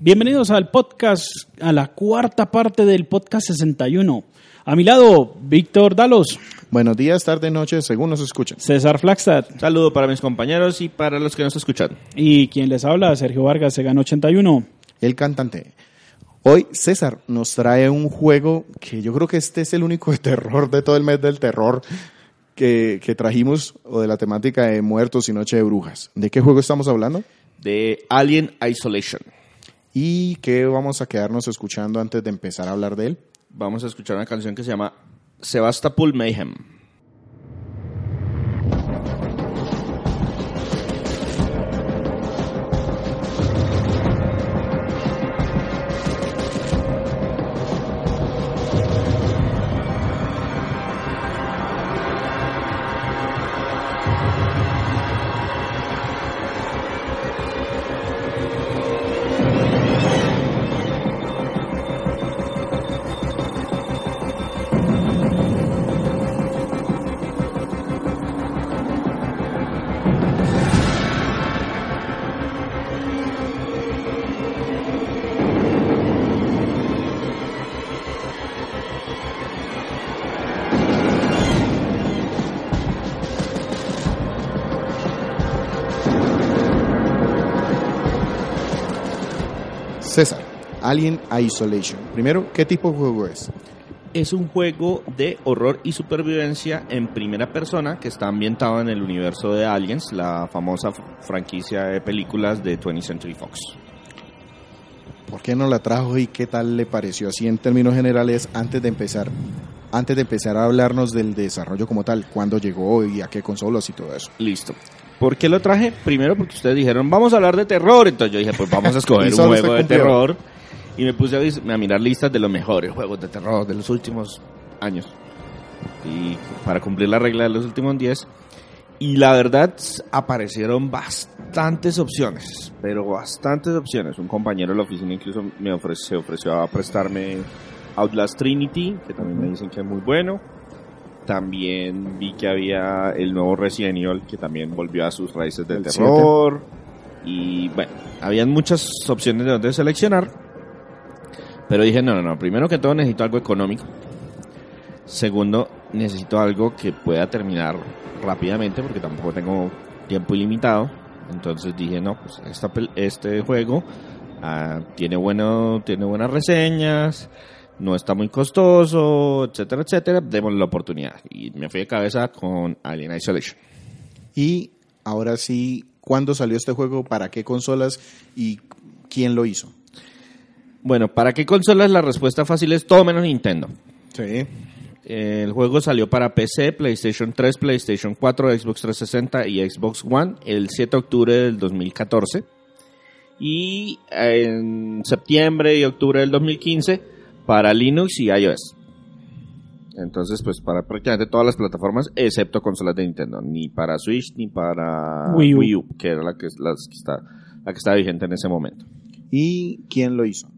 Bienvenidos al podcast, a la cuarta parte del podcast 61. A mi lado, Víctor Dalos, Buenos días, tarde, noche, según nos escuchan. César Flagstad Saludo para mis compañeros y para los que nos escuchan. y quien les habla, Sergio Vargas, Segan 81. El cantante. Hoy César nos trae un juego que yo creo que este es el único de terror de todo el mes del terror que, que trajimos, o de la temática de muertos y noche de brujas. ¿De qué juego estamos hablando? De Alien Isolation. ¿Y qué vamos a quedarnos escuchando antes de empezar a hablar de él? Vamos a escuchar una canción que se llama Sebastopol Mayhem. Alien Isolation. Primero, ¿qué tipo de juego es? Es un juego de horror y supervivencia en primera persona que está ambientado en el universo de Aliens, la famosa franquicia de películas de 20th Century Fox. ¿Por qué no la trajo y qué tal le pareció así en términos generales antes de empezar? Antes de empezar a hablarnos del desarrollo como tal, cuándo llegó y a qué consolas y todo eso. Listo. ¿Por qué lo traje? Primero porque ustedes dijeron, vamos a hablar de terror. Entonces yo dije, pues vamos a escoger un juego de terror. Y me puse a, a mirar listas de los mejores juegos de terror de los últimos años. Y para cumplir la regla de los últimos 10. Y la verdad, aparecieron bastantes opciones. Pero bastantes opciones. Un compañero de la oficina incluso me ofreció, se ofreció a prestarme Outlast Trinity, que también me dicen que es muy bueno. También vi que había el nuevo Resident Evil, que también volvió a sus raíces del El terror. Y bueno, habían muchas opciones de donde seleccionar. Pero dije, no, no, no. Primero que todo necesito algo económico. Segundo, necesito algo que pueda terminar rápidamente porque tampoco tengo tiempo ilimitado. Entonces dije, no, pues este juego ah, tiene, bueno, tiene buenas reseñas, no está muy costoso, etcétera, etcétera. Démosle la oportunidad. Y me fui de cabeza con Alien Isolation. Y ahora sí, ¿cuándo salió este juego? ¿Para qué consolas? ¿Y quién lo hizo? Bueno, ¿para qué consolas? La respuesta fácil es todo menos Nintendo. Sí. El juego salió para PC, PlayStation 3, PlayStation 4, Xbox 360 y Xbox One el 7 de octubre del 2014. Y en septiembre y octubre del 2015 para Linux y iOS. Entonces, pues para prácticamente todas las plataformas, excepto consolas de Nintendo. Ni para Switch, ni para Wii Wii U. U, que era la que, las que está, la que estaba vigente en ese momento. ¿Y quién lo hizo?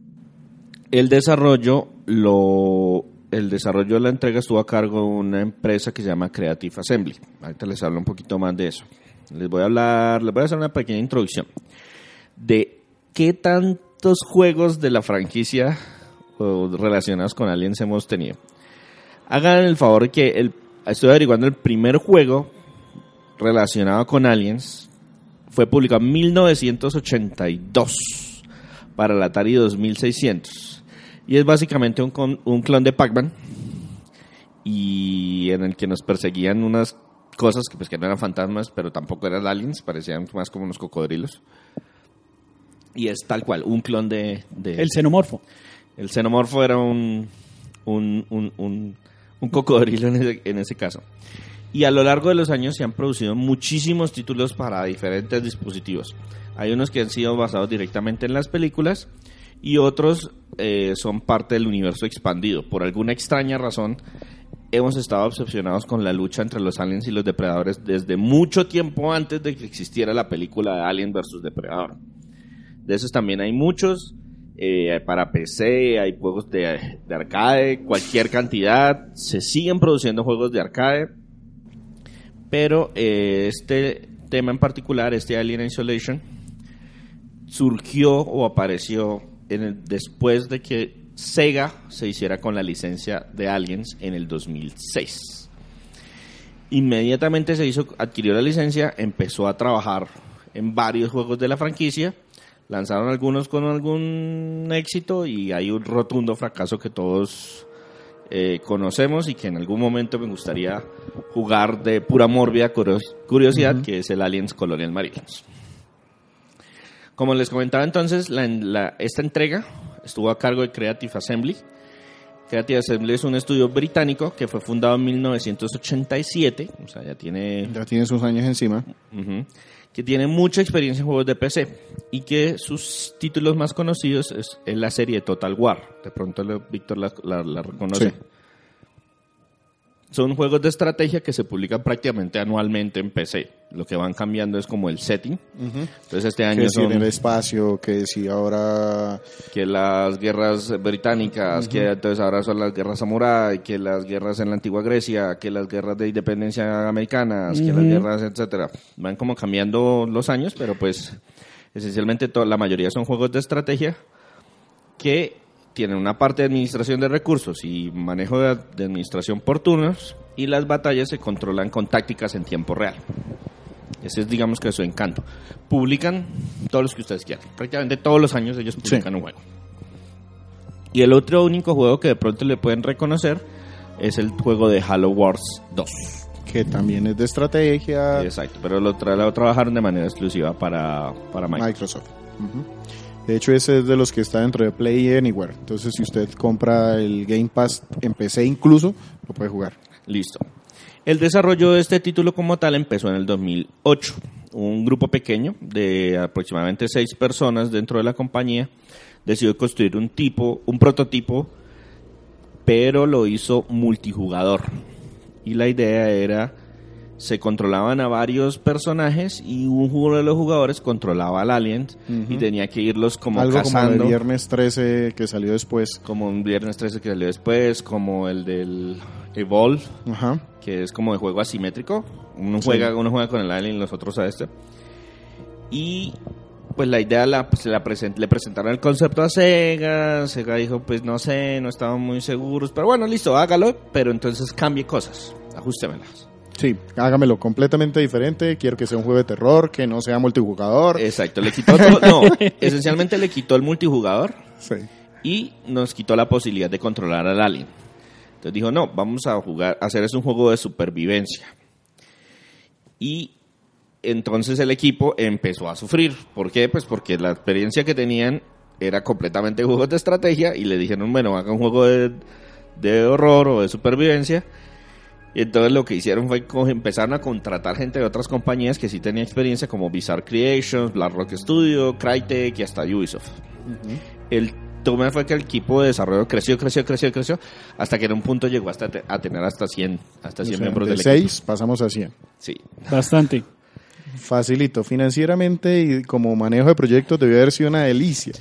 El desarrollo lo el desarrollo de la entrega estuvo a cargo de una empresa que se llama Creative Assembly. Ahorita les hablo un poquito más de eso. Les voy a hablar, les voy a hacer una pequeña introducción de qué tantos juegos de la franquicia relacionados con aliens hemos tenido. Hagan el favor que el, estoy averiguando el primer juego relacionado con aliens fue publicado en 1982 para el Atari 2600. Y es básicamente un, con- un clon de Pac-Man. Y en el que nos perseguían unas cosas que, pues, que no eran fantasmas, pero tampoco eran aliens, parecían más como unos cocodrilos. Y es tal cual, un clon de... de- El xenomorfo. el xenomorfo era un, un, un, un- un cocodrilo en ese, en ese caso. Y a lo largo de los años se han producido muchísimos títulos para diferentes dispositivos. Hay unos que han sido basados directamente en las películas y otros eh, son parte del universo expandido. Por alguna extraña razón, hemos estado obsesionados con la lucha entre los aliens y los depredadores desde mucho tiempo antes de que existiera la película de Alien versus Depredador. De esos también hay muchos. eh, para PC, hay juegos de, de arcade, cualquier cantidad. Se siguen produciendo juegos de arcade. Pero eh, este tema en particular, este Alien Isolation, surgió o apareció en el- después de que Sega se hiciera con la licencia de Aliens en el 2006. Inmediatamente se hizo, adquirió la licencia, empezó a trabajar en varios juegos de la franquicia, lanzaron algunos con algún éxito y hay un rotundo fracaso que todos eh, conocemos y que en algún momento me gustaría jugar de pura mórbida curios- curiosidad, que es el Aliens Colonial Marines. Como les comentaba entonces, la- la- esta entrega estuvo a cargo de Creative Assembly. Creative Assembly es un estudio británico que fue fundado en 1987, o sea, ya tiene Ya tiene sus años encima. Que tiene mucha experiencia en juegos de PC y que sus títulos más conocidos es, la serie Total War. De pronto Víctor la, la- la reconoce. Sí. Son juegos de estrategia que se publican prácticamente anualmente en PC. Lo que van cambiando es como el setting. Entonces este año Que si en son el espacio, que si ahora... que las guerras británicas, que entonces ahora son las guerras samurái, que las guerras en la antigua Grecia, que las guerras de independencia americanas, que las guerras, etcétera. Van como cambiando los años, pero pues esencialmente la mayoría son juegos de estrategia que tienen una parte de administración de recursos y manejo de, de administración por turnos y las batallas se controlan con tácticas en tiempo real. Ese es, digamos que su encanto. Publican todos los que ustedes quieran. Prácticamente todos los años ellos publican un juego. Y el otro único juego que de pronto le pueden reconocer es el juego de Halo Wars 2. que también es de estrategia, Exacto, pero lo, tra- lo trabajaron de manera exclusiva para, para Microsoft. Microsoft. Ujú. De hecho, ese es de los que está dentro de Play Anywhere. Entonces, si usted compra el Game Pass en PC incluso, lo puede jugar. Listo. El desarrollo de este título como tal empezó en el 2008. Un grupo pequeño de aproximadamente seis personas dentro de la compañía decidió construir un tipo, un prototipo, pero lo hizo multijugador. Y la idea era, se controlaban a varios personajes y un jugador de los jugadores controlaba al alien y tenía que irlos como Algo como cazando. de Viernes 13 que salió después. como un Viernes 13 que salió después, como el del Evolve, que es como de juego asimétrico. Uno Sí. juega, uno juega con el alien y los otros a este. Y pues la idea la, se la present- le presentaron el concepto a Sega. Sega dijo, pues no sé, no estaban muy seguros. Pero bueno, listo, hágalo. Pero entonces cambie cosas, ajustémelas. Sí, hágamelo completamente diferente. Quiero que sea un juego de terror, que no sea multijugador. Exacto, le quitó todo. No, esencialmente le quitó el multijugador. Sí. y nos quitó la posibilidad de controlar al alien. Entonces dijo, no, vamos a jugar, a hacer es un juego de supervivencia. Y entonces el equipo empezó a sufrir. ¿Por qué? Pues porque la experiencia que tenían era completamente juegos de estrategia y le dijeron, bueno, haga un juego de, de horror o de supervivencia. Y entonces lo que hicieron fue empezaron a contratar gente de otras compañías que sí tenía experiencia como Bizarre Creations, Black Rock Studio, Crytek y hasta Ubisoft. El tema fue que el equipo de desarrollo creció, creció, creció, creció, hasta que en un punto llegó hasta te- a tener hasta 100, hasta 100 O sea, miembros de del equipo. 6 pasamos a 100. Sí. Bastante. Facilito. Financieramente y como manejo de proyectos debió haber sido una delicia.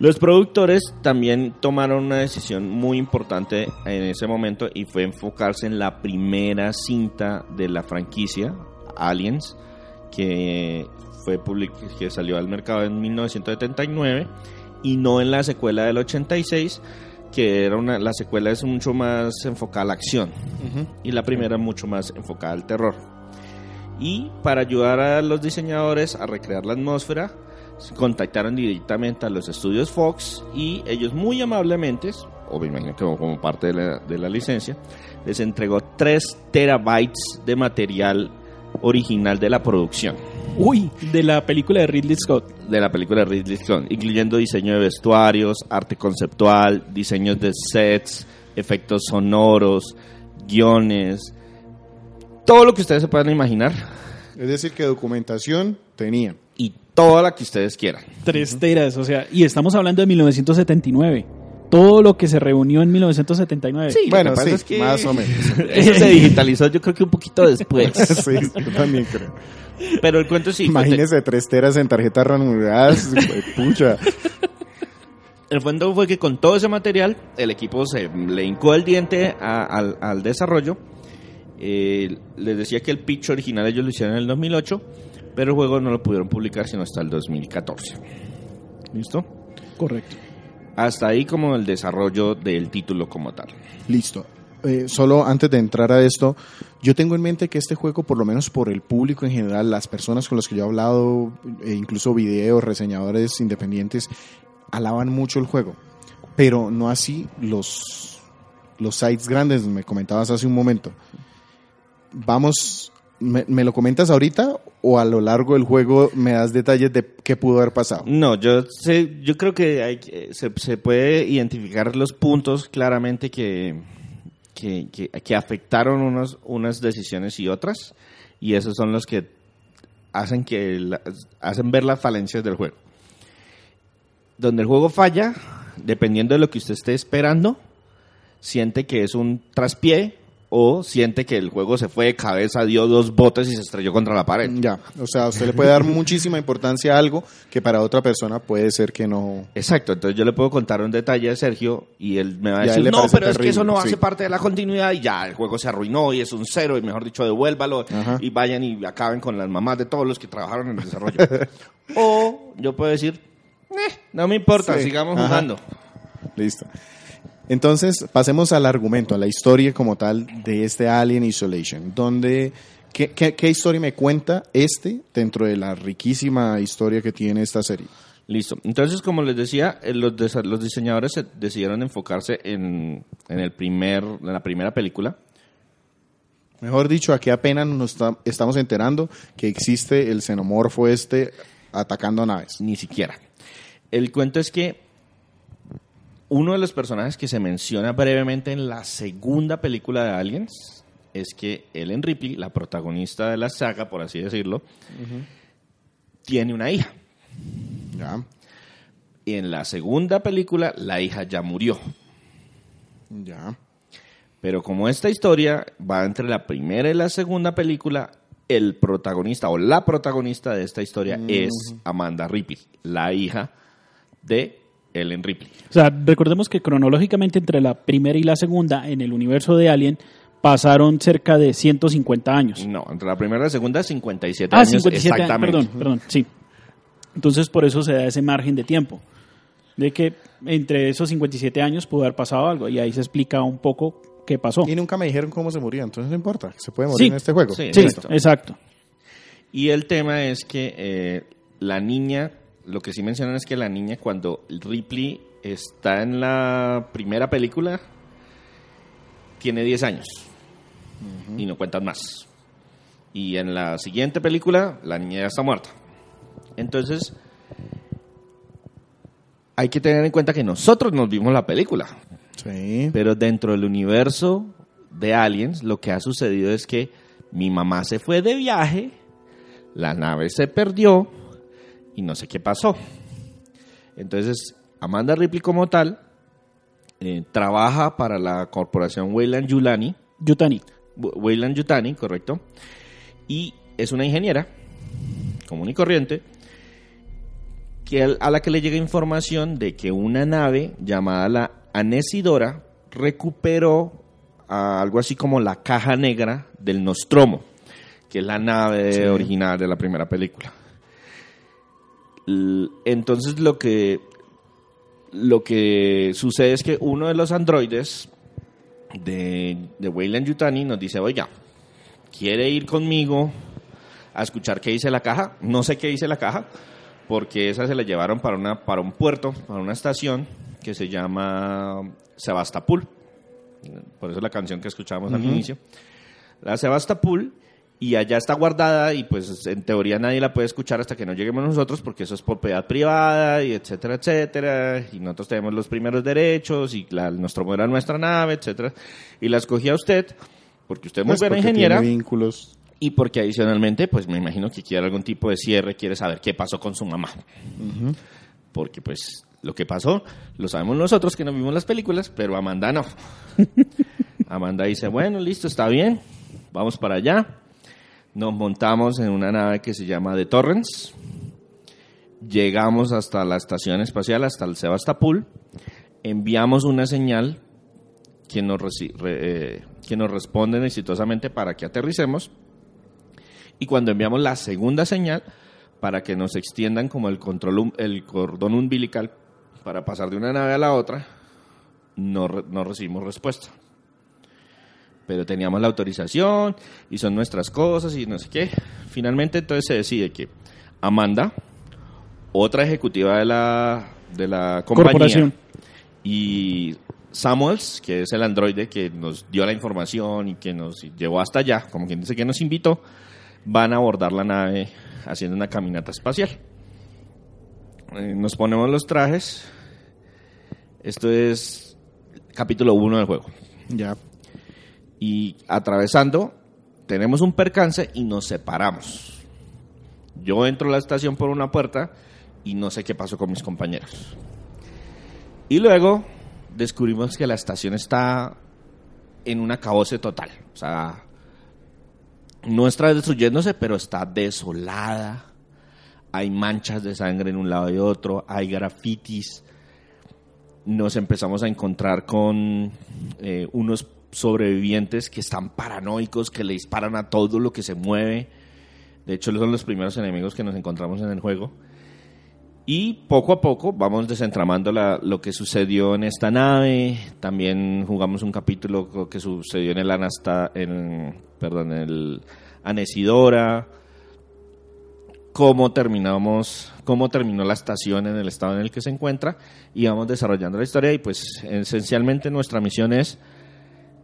Los productores también tomaron una decisión muy importante en ese momento y fue enfocarse en la primera cinta de la franquicia, Aliens, que fue public- que salió al mercado en 1979 y no en la secuela del 86 que era una la secuela es mucho más enfocada a la acción y la primera mucho más enfocada al terror. Y para ayudar a los diseñadores a recrear la atmósfera contactaron directamente a los estudios Fox y ellos muy amablemente, o me imagino que como parte de la, de la licencia, les entregó 3 terabytes de material original de la producción Uy, de la película de Ridley Scott. de la película de Ridley Scott, incluyendo diseño de vestuarios, arte conceptual, diseños de sets, efectos sonoros, guiones, todo lo que ustedes se puedan imaginar Es decir, que documentación tenían. Toda la que ustedes quieran. Tres teras, o sea, y estamos hablando de 1979. Todo lo que se reunió en 1979. Sí, bueno, sí, es que- más o menos. Eso se digitalizó yo creo que un poquito después. sí, yo también creo. Pero el cuento sí. Imagínese tres teras en tarjetas ranuradas, pucha. El fondo fue que con todo ese material el equipo se le hincó el diente a- al, al desarrollo. Eh, les decía que el pitch original ellos lo hicieron en el 2008, pero el juego no lo pudieron publicar sino hasta el 2014. ¿Listo? Correcto. Hasta ahí como el desarrollo del título como tal. Listo. Eh, solo antes de entrar a esto, yo tengo en mente que este juego, por lo menos por el público en general, las personas con las que yo he hablado, e incluso videos, reseñadores independientes, alaban mucho el juego. Pero no así los, los sites grandes, me comentabas hace un momento. Vamos, me, me lo comentas ahorita o a lo largo del juego me das detalles de qué pudo haber pasado? No, yo sé, yo creo que hay, se, se puede identificar los puntos claramente que, que, que- afectaron unos, unas decisiones y otras, y esos son los que hacen que hacen ver las falencias del juego. Donde el juego falla, dependiendo de lo que usted esté esperando, siente que es un traspié o siente que el juego se fue de cabeza, dio dos botes y se estrelló contra la pared. Ya, o sea, usted le puede dar muchísima importancia a algo que para otra persona puede ser que no. Exacto, entonces yo le puedo contar un detalle a Sergio y él me va a decir, no, pero es que terrible", eso no sí. hace parte de la continuidad y ya, el juego se arruinó y es un cero y mejor dicho, devuélvalo Ajá. y vayan y acaben con las mamás de todos los que trabajaron en el desarrollo. o yo puedo decir, "Eh, no me importa, Sí, sigamos ajá. jugando. Listo. Entonces, pasemos al argumento, a la historia como tal de este Alien Isolation. Donde, ¿qué, qué, qué historia me cuenta este dentro de la riquísima historia que tiene esta serie? Listo. Entonces, como les decía, eh, los, los diseñadores se decidieron enfocarse en, en el primer, en la primera película. Mejor dicho, aquí apenas nos está- estamos enterando que existe el xenomorfo este atacando naves. Ni siquiera. El cuento es que uno de los personajes que se menciona brevemente en la segunda película de Aliens es que Ellen Ripley, la protagonista de la saga, por así decirlo, tiene una hija. Ya, Y en la segunda película, la hija ya murió. ya. Pero como esta historia va entre la primera y la segunda película, el protagonista o la protagonista de esta historia es Amanda Ripley, la hija de Ellen Ripley. O sea, recordemos que cronológicamente entre la primera y la segunda en el universo de Alien pasaron cerca de 150 años. No, entre la primera y la segunda, 57 Ah, años 57 años, exactamente. perdón, perdón, sí. Entonces por eso se da ese margen de tiempo. De que entre esos 57 años pudo haber pasado algo y ahí se explica un poco qué pasó. Y nunca me dijeron cómo se moría, entonces no importa, se puede morir Sí. en este juego. Sí. Sí, Exacto. exacto. Y el tema es que eh, la niña, lo que sí mencionan es que la niña cuando Ripley está en la primera película, tiene 10 años y no cuentan más. Y en la siguiente película, la niña ya está muerta. Entonces, hay que tener en cuenta que nosotros nos vimos la película. Sí. Pero dentro del universo de Aliens, lo que ha sucedido es que mi mamá se fue de viaje, la nave se perdió y no sé qué pasó. Entonces, Amanda Ripley como tal eh, trabaja para la corporación Weyland Yulani, Yutani. Weyland Yutani, correcto, y es una ingeniera común y corriente que a la que le llega información de que una nave llamada la Anesidora recuperó ah, algo así como la caja negra del Nostromo, que es la nave Sí. original de la primera película. Entonces lo que lo que sucede es que uno de los androides de, de Weyland Yutani nos dice, oiga, ¿quiere ir conmigo a escuchar qué dice la caja? No sé qué dice la caja, porque esa se la llevaron para, una, para un puerto, para una estación que se llama Sebastopol. Por eso la canción que escuchábamos al inicio. La Sebastopol, y allá está guardada y pues en teoría nadie la puede escuchar hasta que no lleguemos nosotros porque eso es propiedad privada y etcétera, etcétera. Y nosotros tenemos los primeros derechos y la, nuestro era nuestra nave, etcétera. Y la escogí a usted porque usted es muy Pues buena ingeniera vínculos. y porque adicionalmente pues me imagino que quiere algún tipo de cierre, quiere saber qué pasó con su mamá. Porque pues lo que pasó lo sabemos nosotros que no vimos las películas, pero Amanda no. Amanda dice, bueno, listo, está bien, vamos para allá. Nos montamos en una nave que se llama The Torrens. Llegamos hasta la estación espacial, hasta el Sebastopol. Enviamos una señal que nos, eh, que responden exitosamente para que aterricemos. Y cuando enviamos la segunda señal, para que nos extiendan como el, control, el cordón umbilical para pasar de una nave a la otra, no recibimos respuesta. Pero teníamos la autorización y son nuestras cosas y no sé qué. Finalmente entonces se decide que Amanda, otra ejecutiva de la, de la compañía, Corporación. y Samuels, que es el androide que nos dio la información y que nos llevó hasta allá, como quien dice que nos invitó, van a abordar la nave haciendo una caminata espacial. Eh, nos ponemos los trajes. Esto es capítulo 1 del juego. Ya. Y atravesando, tenemos un percance y nos separamos. Yo entro a la estación por una puerta y no sé qué pasó con mis compañeros. Y luego descubrimos que la estación está en un acabose total. O sea, no está destruyéndose, pero está desolada. Hay manchas de sangre en un lado y otro, hay grafitis. Nos empezamos a encontrar con eh, unos sobrevivientes que están paranoicos, que le disparan a todo lo que se mueve. De hecho, son los primeros enemigos que nos encontramos en el juego. Y poco a poco vamos desentramando lo que sucedió en esta nave. También jugamos un capítulo que sucedió en el Anasta, en, perdón, en el Anesidora. Cómo terminamos, cómo terminó la estación en el estado en el que se encuentra. Y vamos desarrollando la historia. Y pues esencialmente nuestra misión es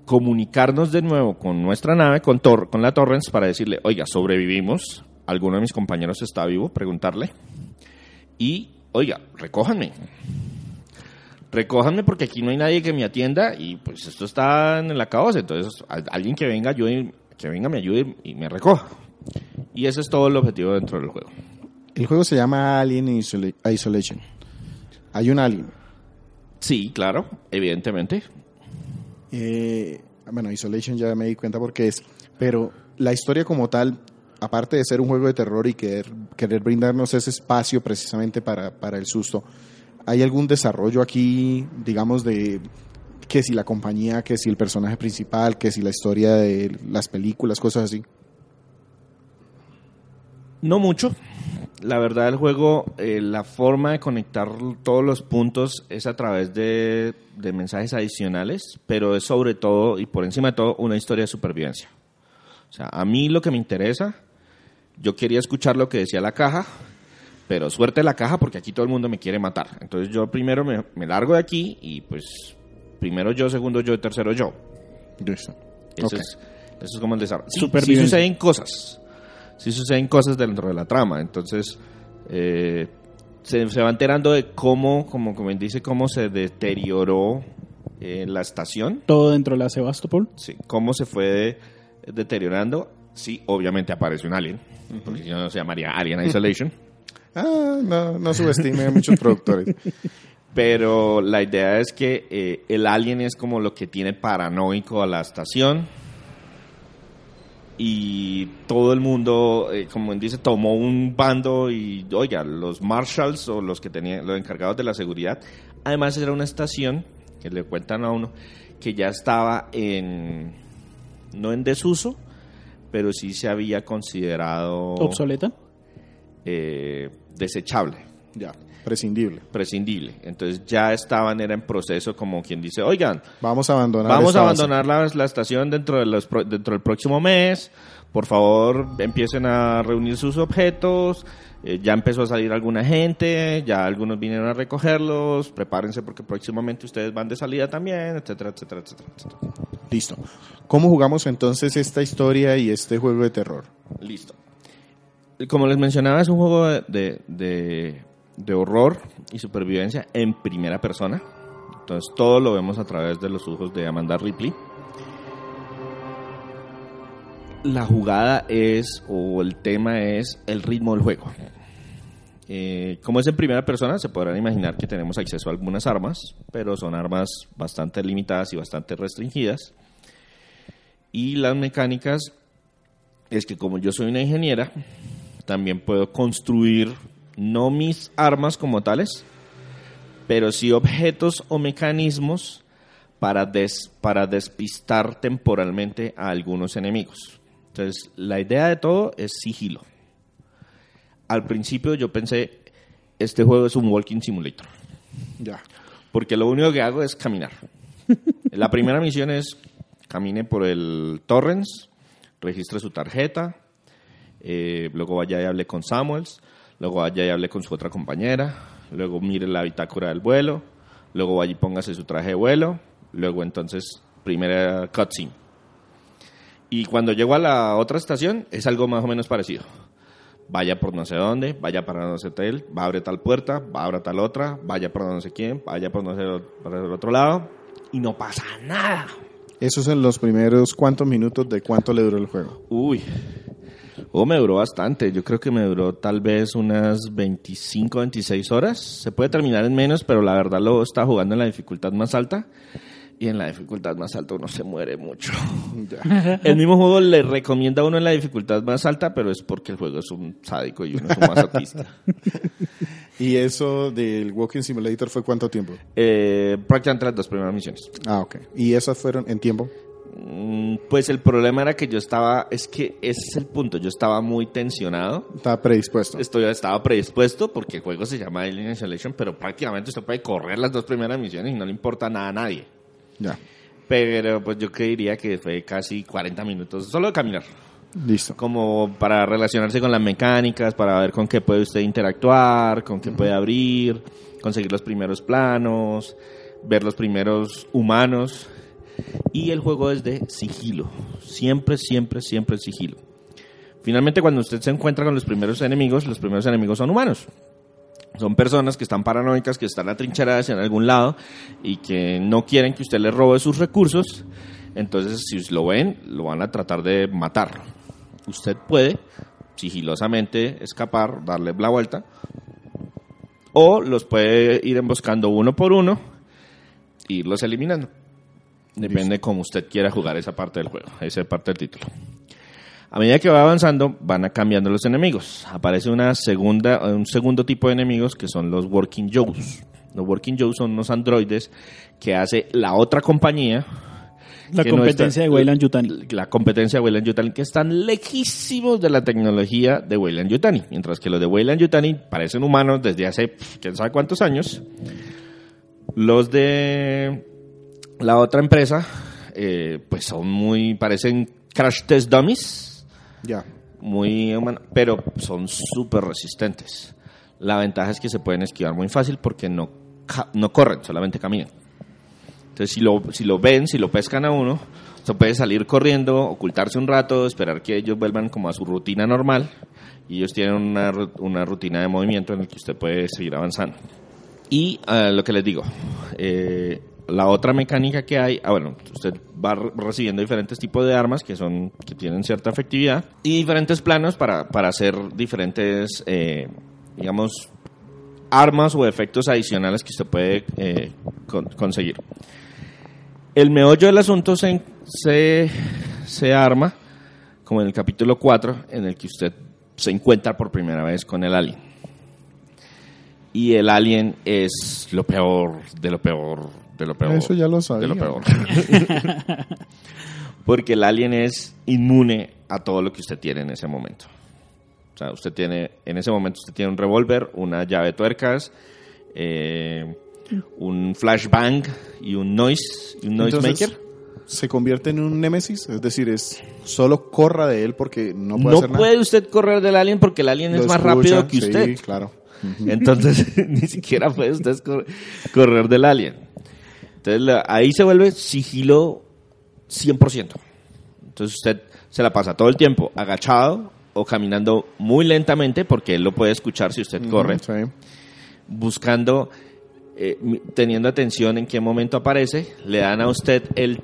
comunicarnos de nuevo con nuestra nave, con, Tor- con la Torrens, para decirle, oiga, sobrevivimos. ¿Alguno de mis compañeros está vivo? Preguntarle y, oiga, recójanme. Recójanme porque aquí no hay nadie que me atienda y pues esto está en el acabose. Entonces, alguien que venga, ayude, que venga, me ayude y me recoja. Y ese es todo el objetivo dentro del juego. El juego se llama Alien Isola- Isolation. Hay un alien. Sí, claro, evidentemente. Eh, bueno, Isolation ya me di cuenta porque es. Pero la historia como tal, aparte de ser un juego de terror y querer, querer brindarnos ese espacio precisamente para, para el susto, ¿hay algún desarrollo aquí, digamos, de que si la compañía, que si el personaje principal, que si la historia de las películas, cosas así? No mucho. La verdad, el juego, eh, la forma de conectar todos los puntos es a través de, de mensajes adicionales, pero es sobre todo y por encima de todo una historia de supervivencia. O sea, a mí lo que me interesa, yo quería escuchar lo que decía la caja, pero suerte la caja porque aquí todo el mundo me quiere matar. Entonces yo primero me, me largo de aquí y pues primero yo, segundo yo, tercero yo. Eso, Ok. es, eso es como el desarrollo. Sí, sí Supervivencia. suceden cosas. Sí suceden cosas dentro de la trama. Entonces, eh, se, se va enterando de cómo, como, como dice, cómo se deterioró eh, la estación. Todo dentro de la Sebastopol. Sí, cómo se fue deteriorando. Sí, obviamente aparece un alien. Porque si no, no se llamaría Alien Isolation. Ah, no, no subestime a muchos productores. Pero la idea es que eh, el alien es como lo que tiene paranoico a la estación. Y todo el mundo, eh, como dice, tomó un bando y, oiga, los marshals o los que tenían, los encargados de la seguridad. Además, era una estación que le cuentan a uno que ya estaba en, no en desuso, pero sí se había considerado Obsoleta. eh, desechable Ya, prescindible. prescindible. Entonces ya estaban, era en proceso como quien dice, oigan, Vamos a abandonar. vamos a abandonar la, la estación dentro, de los, dentro del próximo mes, por favor empiecen a reunir sus objetos, eh, ya empezó a salir alguna gente, ya algunos vinieron a recogerlos, prepárense porque próximamente ustedes van de salida también, etcétera, etcétera, etcétera. etcétera. Listo. ¿Cómo jugamos entonces esta historia y este juego de terror? Listo. Como les mencionaba, es un juego de, de, de- horror y supervivencia en primera persona. Entonces todo lo vemos a través de los ojos de Amanda Ripley. La jugada es, o el tema es, el ritmo del juego. Eh, como es en primera persona, se podrán imaginar que tenemos acceso a algunas armas, pero son armas bastante limitadas y bastante restringidas. Y las mecánicas es que como yo soy una ingeniera, también puedo construir no mis armas como tales, pero sí objetos o mecanismos para, des- para despistar temporalmente a algunos enemigos. Entonces, la idea de todo es sigilo. Al principio yo pensé, este juego es un walking simulator. Ya. Porque lo único que hago es caminar. La primera misión es camine por el Torrens, registre su tarjeta, eh, luego vaya y hable con Samuels, luego vaya y hable con su otra compañera, luego mire la bitácora del vuelo, luego vaya y póngase su traje de vuelo, luego entonces primera cutscene. Y cuando llego a la otra estación es algo más o menos parecido. Vaya por no sé dónde, vaya para no sé hotel, va a abrir tal puerta, va a abrir tal otra, vaya por no sé quién, vaya por no sé por el otro lado y no pasa nada. Esos son los primeros cuántos minutos de cuánto le duró el juego. Uy, oh, me duró bastante. Yo creo que me duró tal vez unas 25, 26 horas. Se puede terminar en menos, pero la verdad lo está jugando en la dificultad más alta. Y en la dificultad más alta uno se muere mucho. El mismo juego le recomienda a uno en la dificultad más alta, pero es porque el juego es un sádico y uno es un masoquista. ¿Y eso del Walking Simulator fue cuánto tiempo? eh, prácticamente las dos primeras misiones. Ah, ok. ¿Y esas fueron en tiempo? Mm, Pues el problema era que yo estaba, es que ese es el punto, yo estaba muy tensionado. Está predispuesto. Estoy, estaba predispuesto porque el juego se llama Alien Isolation, pero prácticamente usted puede correr las dos primeras misiones y no le importa nada a nadie. Ya. Pero pues yo creería que fue casi 40 minutos solo de caminar. Listo. Como para relacionarse con las mecánicas, para ver con qué puede usted interactuar, con qué puede abrir, conseguir los primeros planos, ver los primeros humanos. Y el juego es de sigilo. Siempre, siempre, siempre sigilo. Finalmente, cuando usted se encuentra con los primeros enemigos, los primeros enemigos son humanos. Son personas que están paranoicas, que están atrincheradas en algún lado y que no quieren que usted les robe sus recursos. Entonces, si lo ven, lo van a tratar de matar. Usted puede sigilosamente escapar, darle la vuelta, o los puede ir emboscando uno por uno e irlos eliminando. Depende cómo usted quiera jugar esa parte del juego, esa parte del título. A medida que va avanzando, van cambiando los enemigos. Aparece una segunda, un segundo tipo de enemigos que son los Working Joes. Los Working Joes son unos androides que hace la otra compañía. La no competencia está- de Weyland Yutani. La competencia de Weyland Yutani, que están lejísimos de la tecnología de Weyland Yutani. Mientras que los de Weyland Yutani parecen humanos desde hace quién sabe cuántos años. Los de la otra empresa, eh, pues son muy, parecen crash test dummies Ya. muy humano, pero son súper resistentes. La ventaja es que se pueden esquivar muy fácil porque no, no corren, solamente caminan. Entonces, si lo, si lo ven, si lo pescan a uno, se puede salir corriendo, ocultarse un rato, esperar que ellos vuelvan como a su rutina normal. Y ellos tienen una, una rutina de movimiento en la que usted puede seguir avanzando. Y eh, lo que les digo, eh, la otra mecánica que hay, ah, bueno, usted va re- recibiendo diferentes tipos de armas que son que tienen cierta efectividad y diferentes planos para, para hacer diferentes, eh, digamos, armas o efectos adicionales que usted puede eh, con- conseguir. El meollo del asunto se, se, se arma como en el capítulo 4, en el que usted se encuentra por primera vez con el alien. Y el alien es lo peor, de lo peor, de lo peor. Eso ya lo De sabía. lo peor. Porque el alien es inmune a todo lo que usted tiene en ese momento. O sea, usted tiene, en ese momento usted tiene un revólver, una llave de tuercas, eh, un flashbang y un noise, un noise Entonces, maker. se convierte en un némesis, es decir, es solo corra de él porque no puede No hacer puede nada. usted correr del alien porque el alien Lo es más escucha, rápido que sí, usted. claro. Entonces, ni siquiera puede usted cor- correr del alien. Entonces, la- ahí se vuelve sigilo 100%. Entonces, usted se la pasa todo el tiempo agachado o caminando muy lentamente porque él lo puede escuchar si usted corre, Sí. buscando, eh, teniendo atención en qué momento aparece, le dan a usted el,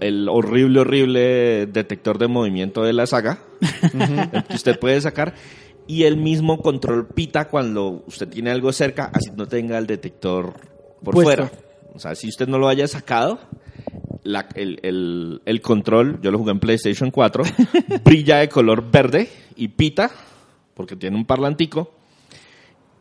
el horrible, horrible detector de movimiento de la saga, el que usted puede sacar, y el mismo control pita cuando usted tiene algo cerca, así no tenga el detector por Puesto. fuera. O sea, si usted no lo haya sacado, la- el, el- el control, yo lo jugué en PlayStation 4, brilla de color verde y pita, porque tiene un parlantico,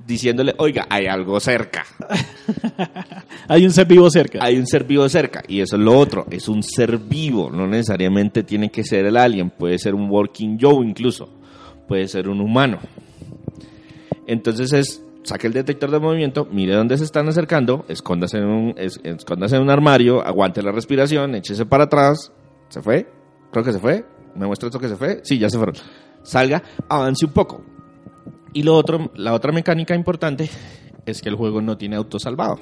diciéndole, oiga, hay algo cerca. Hay un ser vivo cerca. Hay un ser vivo cerca. Y eso es lo otro. Es un ser vivo. No necesariamente tiene que ser el alien. Puede ser un Working Joe incluso. Puede ser un humano. Entonces es, saque el detector de movimiento, mire dónde se están acercando, escóndase en un, es- escóndase en un armario, aguante la respiración, échese para atrás. ¿Se fue? Creo que se fue. ¿Me muestra esto que se fue? Sí, ya se fueron. Salga, avance un poco. Y lo otro, la otra mecánica importante es que el juego no tiene autosalvado.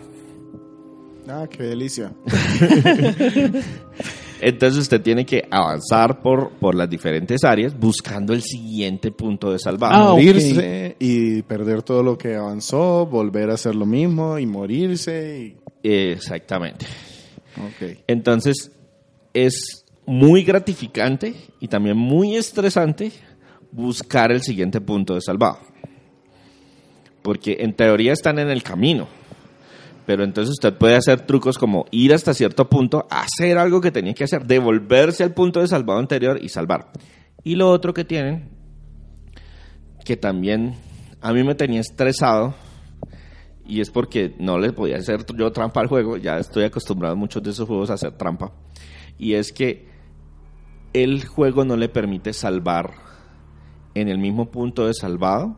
Ah, qué delicia. Entonces usted tiene que avanzar por, por las diferentes áreas buscando el siguiente punto de salvado. Ah, morirse y perder todo lo que avanzó, volver a hacer lo mismo y morirse. Exactamente. Y... Ok. Entonces es muy gratificante y también muy estresante buscar el siguiente punto de salvado. Porque en teoría están en el camino. Pero entonces usted puede hacer trucos como ir hasta cierto punto, hacer algo que tenía que hacer, devolverse al punto de salvado anterior y salvar. Y lo otro que tienen, que también a mí me tenía estresado, y es porque no le podía hacer yo trampa al juego, ya estoy acostumbrado a muchos de esos juegos a hacer trampa, y es que el juego no le permite salvar en el mismo punto de salvado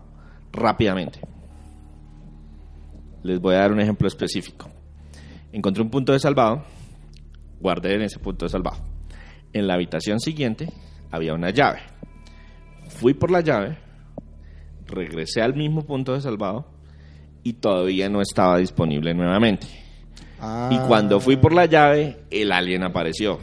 rápidamente. Les voy a dar un ejemplo específico. Encontré un punto de salvado, guardé en ese punto de salvado. En la habitación siguiente había una llave. Fui por la llave, regresé al mismo punto de salvado y todavía no estaba disponible nuevamente. Y cuando fui por la llave, el alien apareció.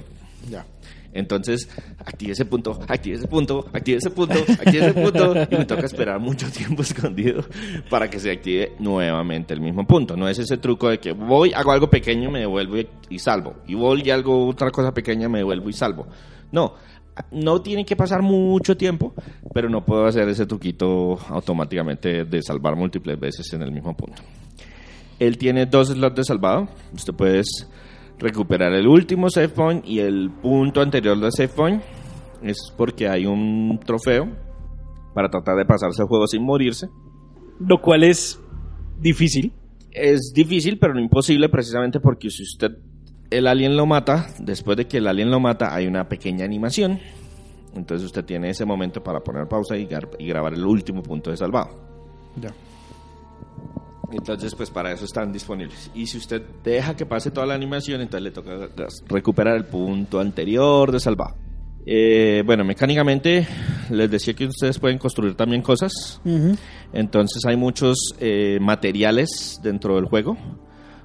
Ya. Entonces, activé ese punto, activé ese punto, activé ese punto, activé ese punto, y me toca esperar mucho tiempo escondido para que se active nuevamente el mismo punto. No es ese truco de que voy, hago algo pequeño, me devuelvo y salvo. Y voy y hago otra cosa pequeña, me devuelvo y salvo. No, no tiene que pasar mucho tiempo, pero no puedo hacer ese truquito automáticamente de salvar múltiples veces en el mismo punto. Él tiene dos slots de salvado. Usted puede recuperar el último save point y el punto anterior del save point. Es porque hay un trofeo para tratar de pasarse el juego sin morirse. Lo cual es difícil. Es difícil, pero no imposible, precisamente porque si usted el alien lo mata, después de que el alien lo mata, hay una pequeña animación. Entonces usted tiene ese momento para poner pausa y, y grabar el último punto de salvado. Ya. Entonces, pues para eso están disponibles. Y si usted deja que pase toda la animación, entonces le toca recuperar el punto anterior de salvado. Eh, bueno, mecánicamente les decía que ustedes pueden construir también cosas. Entonces hay muchos eh, materiales dentro del juego.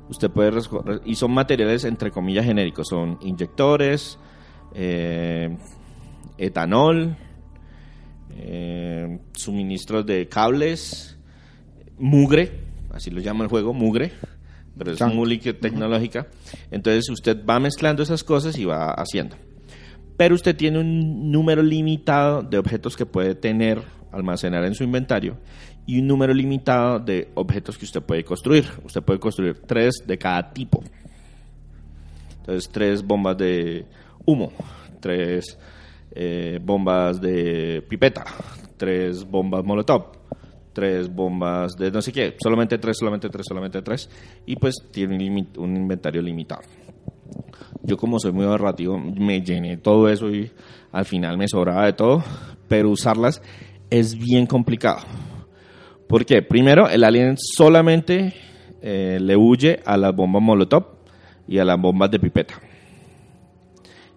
Usted puede y son materiales entre comillas genéricos. Son inyectores, eh, etanol, suministros de cables, mugre, así lo llama el juego, mugre, pero es muy tecnológica. Entonces usted va mezclando esas cosas y va haciendo. Pero usted tiene un número limitado de objetos que puede tener, almacenar en su inventario y un número limitado de objetos que usted puede construir. Usted puede construir tres de cada tipo. Entonces, tres bombas de humo, tres eh, bombas de pipeta, tres bombas molotov, tres bombas de no sé qué, solamente tres, solamente tres, solamente tres, y pues tiene un, un inventario limitado. Yo como soy muy ahorrativo, me llené todo eso y al final me sobraba de todo, pero usarlas es bien complicado. ¿Por qué? Primero, el alien solamente eh, le huye a las bombas molotov y a las bombas de pipeta.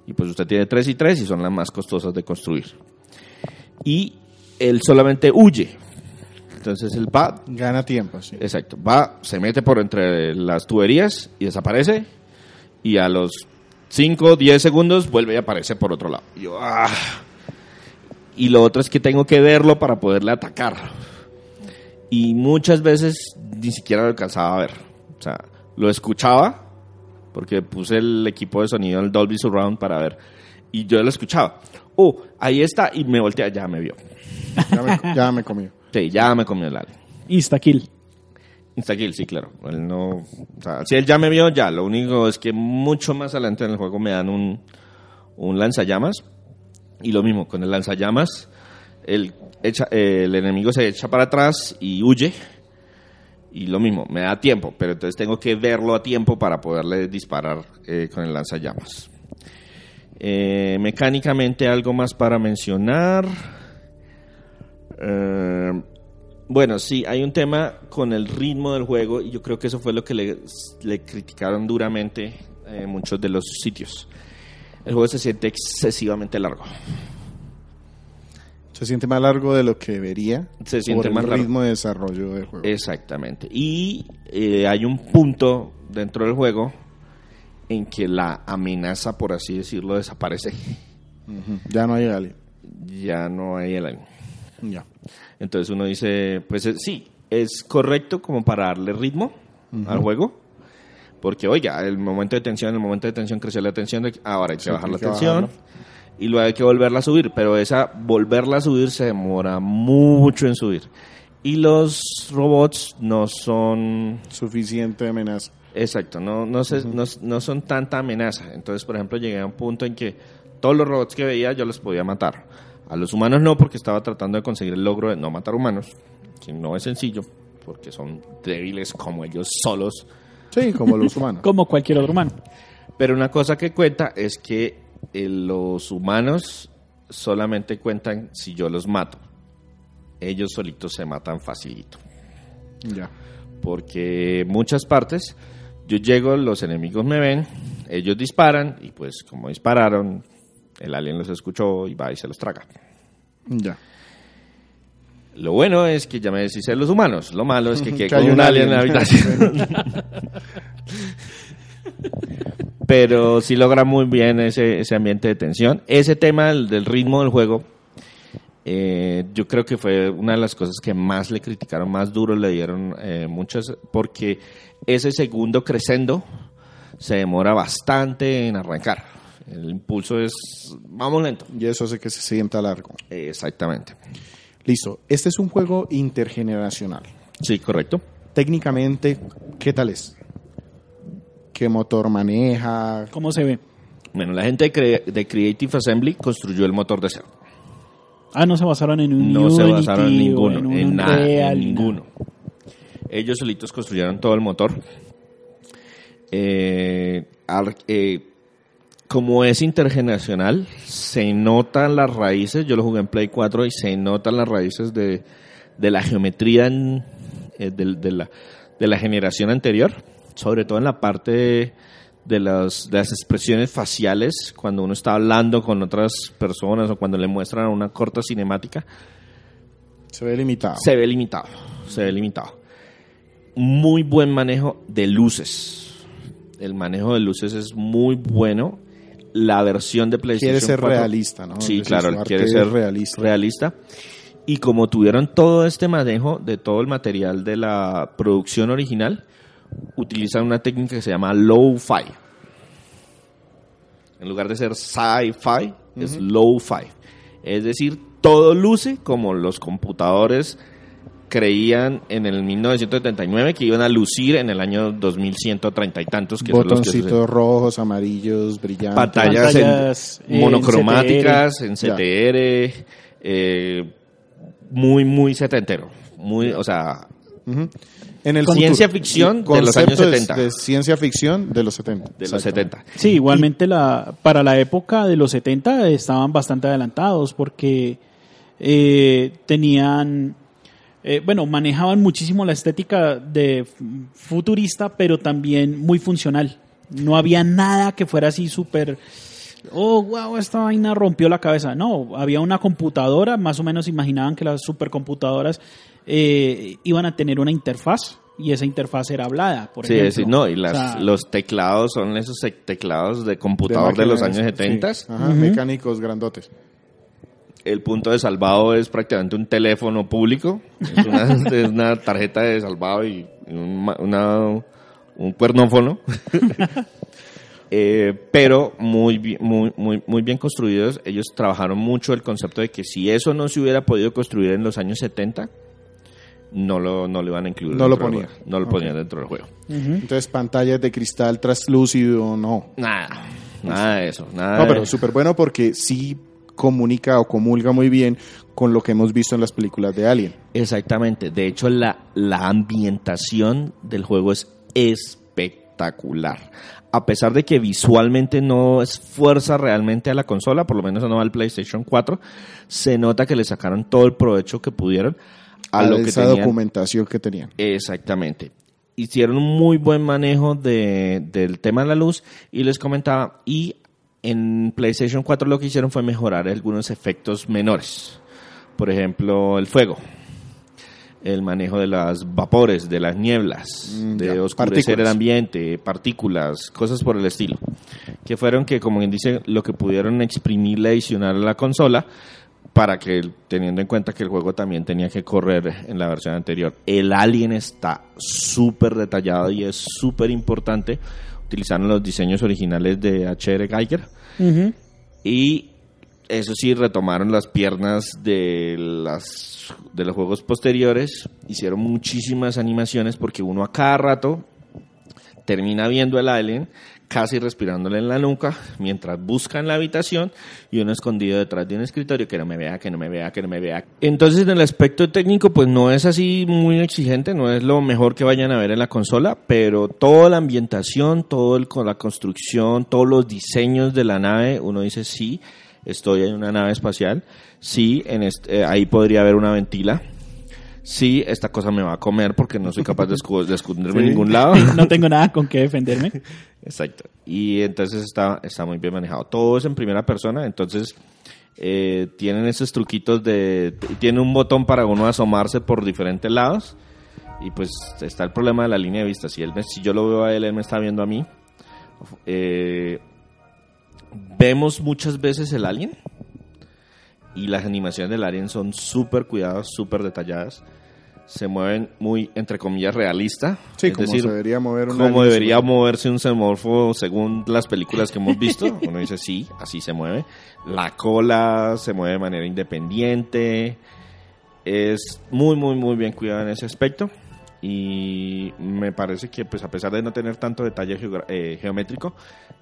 Y pues usted tiene tres y tres y son las más costosas de construir. Y él solamente huye. Entonces él va, Gana tiempo, sí. exacto, va, se mete por entre las tuberías y desaparece. Y a los 5, 10 segundos vuelve y aparece por otro lado. Y yo, ah. Y lo otro es que tengo que verlo para poderle atacar. Y muchas veces ni siquiera lo alcanzaba a ver. O sea, lo escuchaba, porque puse el equipo de sonido, el Dolby Surround, para ver. Y yo lo escuchaba. Oh, ahí está. Y me voltea, ya me vio. Ya me, ya me comió. Sí, ya me comió el alien. Instakill. Instakill, sí, claro. Él no, o sea, si él ya me vio, ya. Lo único es que mucho más adelante en el juego me dan un, un lanzallamas. Y lo mismo, con el lanzallamas, el, echa- el enemigo se echa para atrás y huye. Y lo mismo, me da tiempo, pero entonces tengo que verlo a tiempo para poderle disparar eh, con el lanzallamas. Eh, mecánicamente algo más para mencionar. Eh, bueno, sí, hay un tema con el ritmo del juego y yo creo que eso fue lo que le, le criticaron duramente en muchos de los sitios. El juego se siente excesivamente largo. Se siente más largo de lo que debería. Se siente por más el largo. ritmo de desarrollo del juego. Exactamente. Y eh, hay un punto dentro del juego en que la amenaza, por así decirlo, desaparece. Ya no hay alien. Ya no hay el año. Ya. Entonces uno dice, pues eh, sí, es correcto como para darle ritmo al juego. Porque, oiga, el momento de tensión, el momento de tensión creció la tensión, ahora hay que Sí, bajar la hay que tensión. bajarlo. Y luego hay que volverla a subir, pero esa volverla a subir se demora mucho en subir. Y los robots no son Suficiente amenaza. Exacto, no, no, se- no, no son tanta amenaza. Entonces, por ejemplo, llegué a un punto en que todos los robots que veía yo los podía matar. A los humanos no, porque estaba tratando de conseguir el logro de no matar humanos, que no es sencillo, porque son débiles como ellos solos. Sí, como los humanos. Como cualquier otro humano. Pero una cosa que cuenta es que eh, los humanos solamente cuentan si yo los mato. Ellos solitos se matan facilito. ya. porque muchas partes yo llego, los enemigos me ven, ellos disparan y pues como dispararon, el alien los escuchó y va y se los traga. Ya. Lo bueno es que ya me deshice de los humanos, lo malo es que quedé Que con un, alien en la habitación. Pero sí logra muy bien ese, ese ambiente de tensión. Ese tema del, del ritmo del juego, eh, yo creo que fue una de las cosas que más le criticaron, más duro le dieron eh, muchas, porque ese segundo crescendo se demora bastante en arrancar. El impulso es, vamos lento. Y eso hace que se sienta largo. Exactamente. Listo. Este es un juego intergeneracional. Sí, correcto. Técnicamente, ¿qué tal es? ¿Qué motor maneja? ¿Cómo se ve? Bueno, la gente de, Cre- de Creative Assembly construyó el motor de cero. Ah, no se basaron en un No se Unity basaron en ninguno, un en nada, en ni ninguno. Ellos solitos construyeron todo el motor. Eh, eh, como es intergeneracional, se notan las raíces, yo lo jugué en Play 4 y se notan las raíces de, de la geometría en- eh, del- de, la, de la generación anterior, sobre todo en la parte de, de las, de las expresiones faciales, cuando uno está hablando con otras personas o cuando le muestran una corta cinemática, Se ve limitado. se ve limitado, se ve limitado. Muy buen manejo de luces. El manejo de luces es muy bueno. La versión de PlayStation Quiere ser 4 realista, ¿no? Sí, claro, quiere ser realista. realista. Y como tuvieron todo este manejo de todo el material de la producción original, utilizan una técnica que se llama low-fi. En lugar de ser sci-fi, es low-fi. Es decir, todo luce como los computadores creían en el 1979 que iban a lucir en el año 2130 y tantos, que son los que Botoncitos rojos, amarillos, brillantes. pantallas, en- Pantallas en monocromáticas, en Ya. CTR, eh, muy, muy setentero. Muy, o sea, Ujú. En el Ciencia futuro. ficción de los años concepto es 70. De ciencia ficción de los 70. de los Exactamente. 70. Sí, igualmente la, para la época de los 70 estaban bastante adelantados porque eh, tenían, eh, bueno, manejaban muchísimo la estética de futurista, pero también muy funcional. No había nada que fuera así súper, oh, wow, esta vaina rompió la cabeza. No, había una computadora, más o menos imaginaban que las supercomputadoras eh, iban a tener una interfaz y esa interfaz era hablada, por Sí, ejemplo. sí, no, y las, O sea, los teclados son esos teclados de computador de, los años máquinas, 70. sí. Ajá, mecánicos grandotes. El punto de salvado es prácticamente un teléfono público. Es una, es una tarjeta de salvado y un, una- un cuernófono. Eh, pero muy, muy, muy, muy bien construidos. Ellos trabajaron mucho el concepto de que si eso no se hubiera podido construir en los años 70, no lo, no lo iban a incluir. No lo dentro del ponía. juego. No lo Ok. ponían dentro del juego. Entonces, pantallas de cristal translúcido, no. Nada, nada de eso. Nada No, pero súper bueno porque sí comunica o comulga muy bien con lo que hemos visto en las películas de Alien. Exactamente. De hecho, la, la ambientación del juego es espectacular. A pesar de que visualmente no esfuerza realmente a la consola, por lo menos no al PlayStation 4, se nota que le sacaron todo el provecho que pudieron a, A lo que esa tenían. documentación que tenían. Exactamente. Hicieron un muy buen manejo de- del tema de la luz y les comentaba, y en PlayStation 4 lo que hicieron fue mejorar algunos efectos menores. Por ejemplo, el fuego, el manejo de las vapores, de las nieblas, Mm, de ya, oscurecer el partículas. ambiente, partículas, cosas por el estilo. Que fueron que, como quien dice, lo que pudieron exprimirle adicional a la consola para que, teniendo en cuenta que el juego también tenía que correr en la versión anterior. El Alien está súper detallado y es súper importante. Utilizaron los diseños originales de H.R. Geiger Ujú. y eso sí, retomaron las piernas de, las, de los juegos posteriores. Hicieron muchísimas animaciones porque uno a cada rato termina viendo el alien casi respirándole en la nuca mientras busca en la habitación y uno escondido detrás de un escritorio que no me vea, que no me vea, que no me vea. Entonces en el aspecto técnico pues no es así muy exigente, no es lo mejor que vayan a ver en la consola, pero toda la ambientación, con la construcción, todos los diseños de la nave, uno dice sí, estoy en una nave espacial, sí, en este- ahí podría haber una ventila. Sí, esta cosa me va a comer porque no soy capaz de, de esconderme en Sí. ningún lado. No tengo nada con qué defenderme. Exacto. Y entonces está, está muy bien manejado. Todo es en primera persona, entonces eh, tienen esos truquitos de... Tiene un botón para uno asomarse por diferentes lados y pues está el problema de la línea de vista. Si, él me- si yo lo veo a él, él me está viendo a mí. Eh, vemos muchas veces el alien y las animaciones del alien son súper cuidadas, súper detalladas. Se mueven muy, entre comillas, realista. Sí, Es como decir, se debería mover un alien debería moverse un semóforo según las películas que hemos visto. Uno dice, sí, así se mueve. La cola se mueve de manera independiente. Es muy, muy, muy bien cuidado en ese aspecto. Y me parece que, pues, a pesar de no tener tanto detalle eh, geométrico,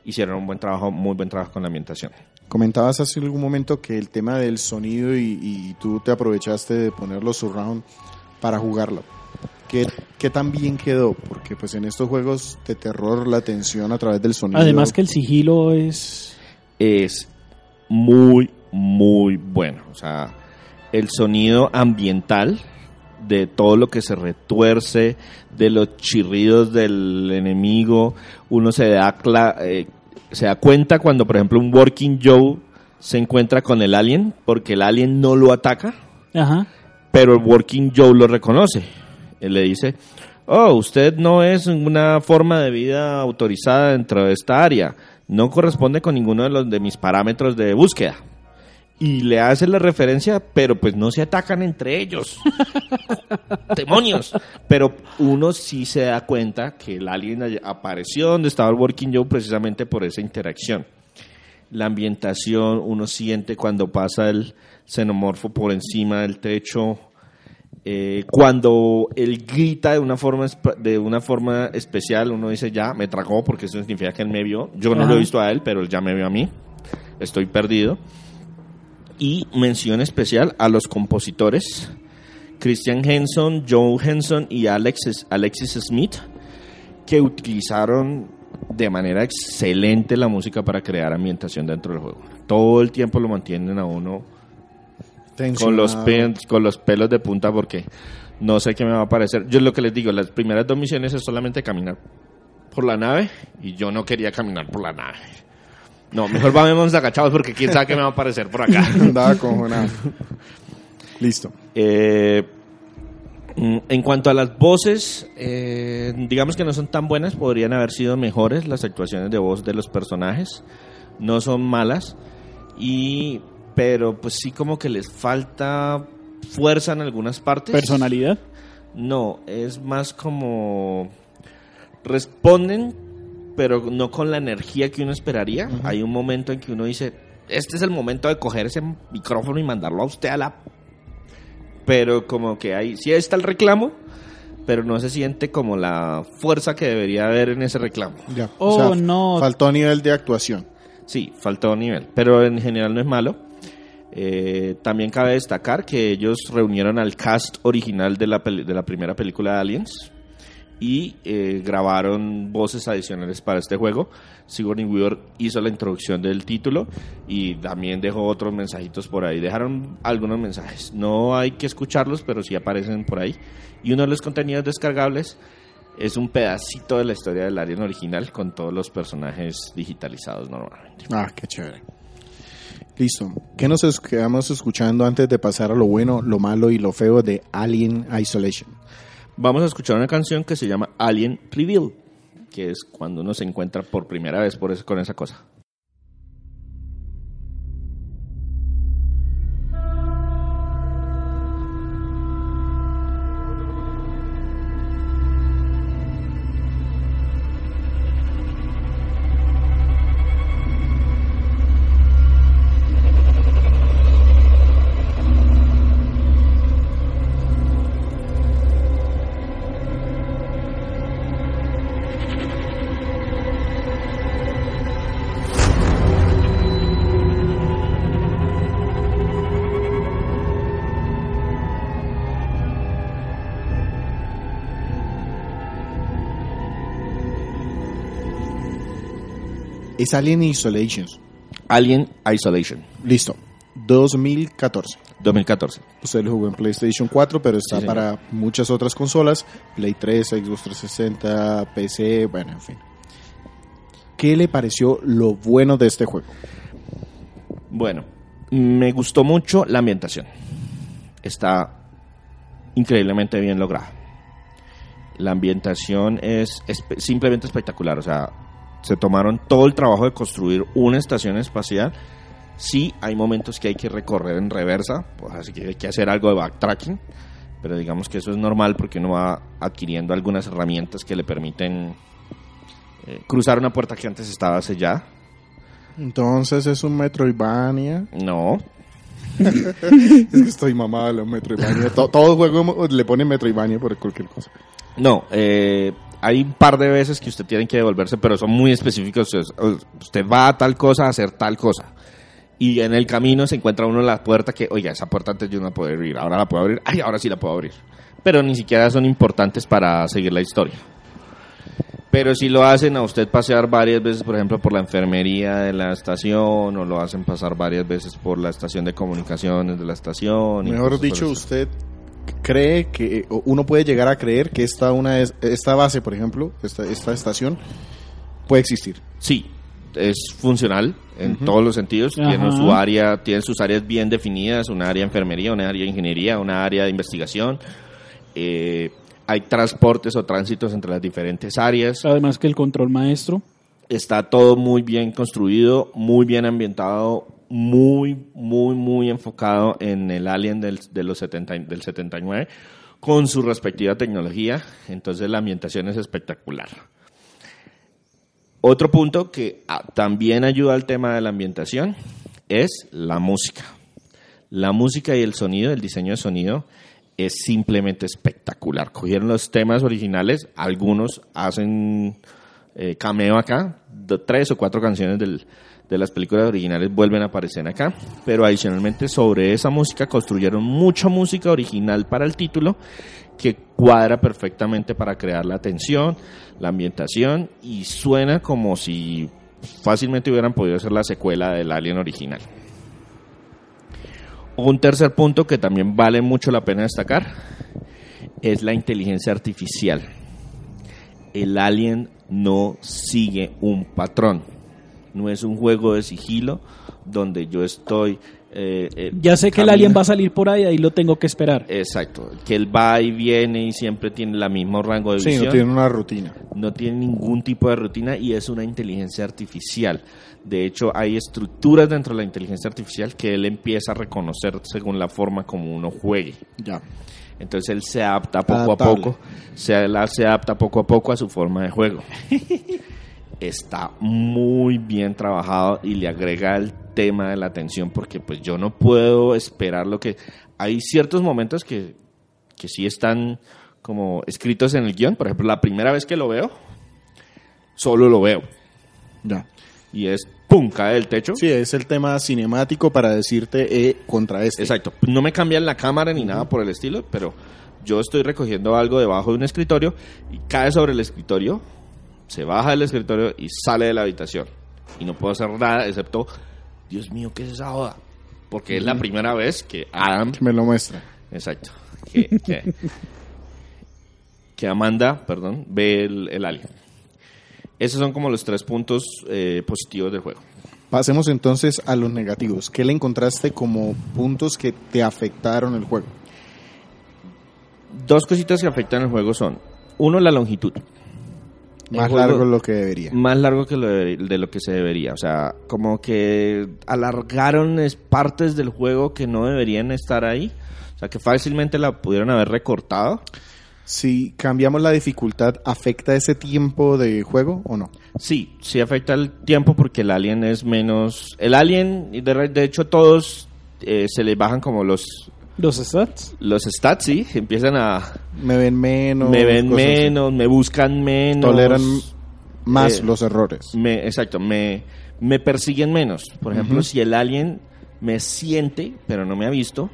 hicieron un buen trabajo, muy buen trabajo con la ambientación. Comentabas hace algún momento que el tema del sonido y, y tú te aprovechaste de ponerlo surround para jugarlo. ¿Qué, ¿Qué tan bien quedó? Porque pues en estos juegos de terror la tensión a través del sonido... Además que el sigilo es... es muy, muy bueno. O sea, el sonido ambiental de todo lo que se retuerce, de los chirridos del enemigo, uno se da, eh, se da cuenta cuando, por ejemplo, un Working Joe se encuentra con el alien, porque el alien no lo ataca, Ajá. pero el Working Joe lo reconoce. Él le dice, oh, usted no es una forma de vida autorizada dentro de esta área, no corresponde con ninguno de los de mis parámetros de búsqueda. Y le hace la referencia, pero pues no se atacan entre ellos. ¡Demonios! Pero uno sí se da cuenta que el alien apareció donde estaba el Working Joe precisamente por esa interacción la ambientación, uno siente cuando pasa el xenomorfo por encima del techo, eh, cuando él grita de una forma de una forma especial, uno dice ya me tragó porque eso significa que él me vio. Yo no lo he visto a él, pero él ya me vio a mí. Estoy perdido. Y mención especial a los compositores. Christian Henson, Joe Henson y Alexis, Alexis Smith, que utilizaron de manera excelente la música para crear ambientación dentro del juego. Todo el tiempo lo mantienen a uno con los, con los pelos de punta porque no sé qué me va a parecer. Yo lo que les digo, las primeras dos misiones es solamente caminar por la nave y yo no quería caminar por la nave. No, mejor vamos agachados porque quién sabe qué me va a aparecer por acá. Andaba cojonado. Listo. Eh, mm, en cuanto a las voces, eh, digamos que no son tan buenas, podrían haber sido mejores las actuaciones de voz de los personajes. No son malas, y, pero pues sí como que les falta fuerza en algunas partes. Personalidad. No, es más como responden, pero no con la energía que uno esperaría. Hay un momento en que uno dice, este es el momento de coger ese micrófono y mandarlo a usted a la... Pero como que hay, sí está el reclamo, pero no se siente como la fuerza que debería haber en ese reclamo. Ya. Oh, no. Faltó nivel de actuación. Sí, faltó nivel, pero en general no es malo. Eh, también cabe destacar que ellos reunieron al cast original de la, peli- de la primera película de Aliens y eh, grabaron voces adicionales para este juego. Sigourney Weaver hizo la introducción del título y también dejó otros mensajitos por ahí. Dejaron algunos mensajes. No hay que escucharlos, pero sí aparecen por ahí. Y uno de los contenidos descargables es un pedacito de la historia del Alien original con todos los personajes digitalizados normalmente. Ah, qué chévere. Listo. ¿Qué nos quedamos escuchando antes de pasar a lo bueno, lo malo y lo feo de Alien Isolation? Vamos a escuchar una canción que se llama Alien Reveal, que es cuando uno se encuentra por primera vez por eso- con esa cosa. Es Alien Isolation. Alien Isolation, Listo. 2014. 2014. Usted lo jugó en PlayStation 4, pero está Sí, para muchas otras consolas. Play 3, Xbox 360, PC, bueno, en fin. ¿Qué le pareció lo bueno de este juego? Bueno, me gustó mucho la ambientación. Está increíblemente bien lograda. La ambientación es espe- simplemente espectacular. O sea, se tomaron todo el trabajo de construir una estación espacial. Sí, hay momentos que hay que recorrer en reversa, pues así que hay que hacer algo de backtracking. Pero digamos que eso es normal porque uno va adquiriendo algunas herramientas que le permiten eh, cruzar una puerta que antes estaba sellada. Entonces es un Metroidvania. No, Es que estoy mamado de los Metroidvania. To- Todo juego le pone Metroidvania por cualquier cosa. No, eh, hay un par de veces que usted tiene que devolverse, pero son muy específicos. Usted, va a tal cosa a hacer tal cosa. Y en el camino se encuentra uno la puerta que, oiga, esa puerta antes yo no la podía abrir, ahora la puedo abrir, ay, ahora sí la puedo abrir. Pero ni siquiera son importantes para seguir la historia. Pero si lo hacen a usted pasear varias veces, por ejemplo, por la enfermería de la estación, o lo hacen pasar varias veces por la estación de comunicaciones de la estación. Mejor dicho, usted cree que, o uno puede llegar a creer que esta, una es- esta base, por ejemplo, esta, esta estación, puede existir. Sí, es funcional en todos los sentidos. Tiene su área, tiene sus áreas bien definidas, una área de enfermería, una área de ingeniería, una área de investigación. Eh, hay transportes o tránsitos entre las diferentes áreas. Además que el control maestro. Está todo muy bien construido, muy bien ambientado, muy, muy, muy enfocado en el Alien del, de los 70, y- del 79, con su respectiva tecnología. Entonces la ambientación es espectacular. Otro punto que ah, también ayuda al tema de la ambientación es la música. La música y el sonido, el diseño de sonido, es simplemente espectacular. Cogieron los temas originales, algunos hacen eh, cameo acá, tres o cuatro canciones del- de las películas originales vuelven a aparecer acá, pero adicionalmente sobre esa música construyeron mucha música original para el título que cuadra perfectamente para crear la tensión, la ambientación y suena como si fácilmente hubieran podido ser la secuela del Alien original. Un tercer punto que también vale mucho la pena destacar es la inteligencia artificial. El Alien no sigue un patrón. No es un juego de sigilo donde yo estoy... eh, eh, Ya sé que el alien va a salir por ahí, ahí lo tengo que esperar. Exacto, que él va y viene y siempre tiene el mismo rango de Sí, visión no tiene una rutina. no tiene ningún tipo de rutina y es una inteligencia artificial. De hecho, hay estructuras dentro de la inteligencia artificial que él empieza a reconocer según la forma como uno juegue. Ya. Entonces él se adapta poco Adaptable. a poco, se, se adapta poco a poco a su forma de juego. Está muy bien trabajado y le agrega el tema de la atención porque pues yo no puedo esperar lo que... Hay ciertos momentos que, que sí están como escritos en el guion. Por ejemplo, la primera vez que lo veo, solo lo veo. Ya. y es ¡pum! cae del techo. Sí, es el tema cinemático para decirte eh, contra este. Exacto. No me cambian la cámara ni nada por el estilo, pero yo estoy recogiendo algo debajo de un escritorio y cae sobre el escritorio, se baja del escritorio y sale de la habitación. Y no puedo hacer nada excepto, Dios mío, ¿qué es esa joda? Porque es la primera vez que Adam Que me lo muestra. Exacto. Que, que- que Amanda, perdón, ve el, el alien. Esos son como los tres puntos eh, positivos del juego. Pasemos entonces a los negativos. ¿Qué le encontraste como puntos que te afectaron el juego? Dos cositas que afectan el juego son, uno, la longitud. Más juego- largo de lo que debería. Más largo que lo de, de lo que se debería. O sea, como que alargaron es- partes del juego que no deberían estar ahí. O sea, que fácilmente la pudieron haber recortado. Si cambiamos la dificultad, ¿afecta ese tiempo de juego o no? Sí, sí afecta el tiempo porque el alien es menos... El alien, de, de hecho todos eh, se les bajan como los, Los stats. los stats, sí, empiezan a... Me ven menos. me ven así. menos, me buscan menos. Toleran más eh, los errores. Me, exacto, me, me persiguen menos. Por ejemplo, si el alien me siente, pero no me ha visto,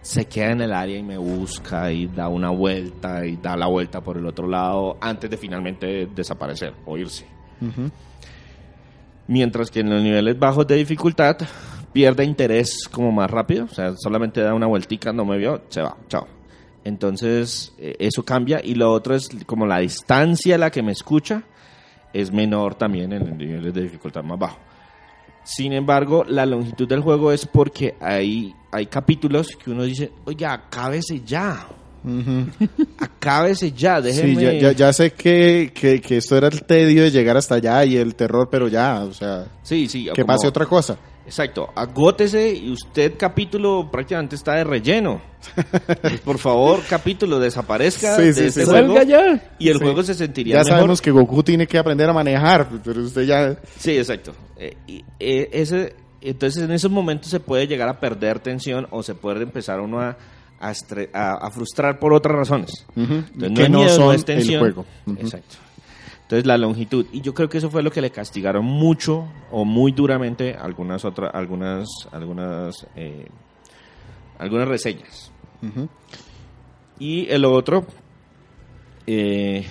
se queda en el área y me busca y da una vuelta y da la vuelta por el otro lado antes de finalmente desaparecer o irse. Mientras que en los niveles bajos de dificultad pierde interés como más rápido, o sea, solamente da una vueltica, no me vio, se va, chao. Entonces, eh, eso cambia y lo otro es como la distancia a la que me escucha es menor también en niveles de dificultad más bajo. Sin embargo, la longitud del juego es porque hay, hay capítulos que uno dice, oye, acábese ya, Ujú. acábese ya, déjeme... Sí, ya, ya, ya sé que, que, que esto era el tedio de llegar hasta allá y el terror, pero ya, o sea, Sí, sí, que como- pase otra cosa. Exacto, agótese y usted capítulo prácticamente está de relleno. Pues, por favor, capítulo, desaparezca Sí, de sí, este sí. juego Salga ya. y el Sí. juego se sentiría Ya mejor. sabemos que Goku tiene que aprender a manejar, pero usted ya... Sí, exacto. Eh, y, eh, ese, entonces en esos momentos se puede llegar a perder tensión o se puede empezar uno a, a, estre- a- a frustrar por otras razones. Entonces, que es no miedo, son es tensión. el juego. Ujú. Exacto. Entonces la longitud y yo creo que eso fue lo que le castigaron mucho o muy duramente algunas otras algunas algunas eh, algunas reseñas. Y el otro eh,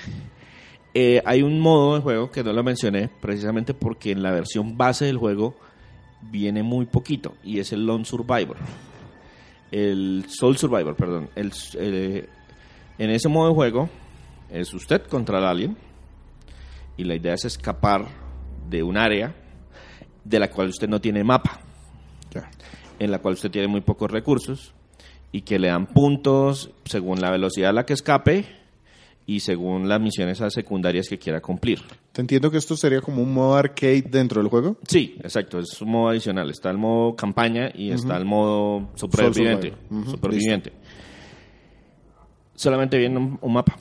eh, hay un modo de juego que no lo mencioné precisamente porque en la versión base del juego viene muy poquito y es el Lone Survivor. El Soul Survivor, perdón. El, en ese modo de juego es usted contra el alien y la idea es escapar de un área de la cual usted no tiene mapa, Ya. en la cual usted tiene muy pocos recursos y que le dan puntos según la velocidad a la que escape y según las misiones secundarias que quiera cumplir. Te entiendo que esto sería como un modo arcade dentro del juego. Sí, exacto, es un modo adicional. Está el modo campaña y está el modo superviviente. Superviviente. Solamente viene un, un mapa.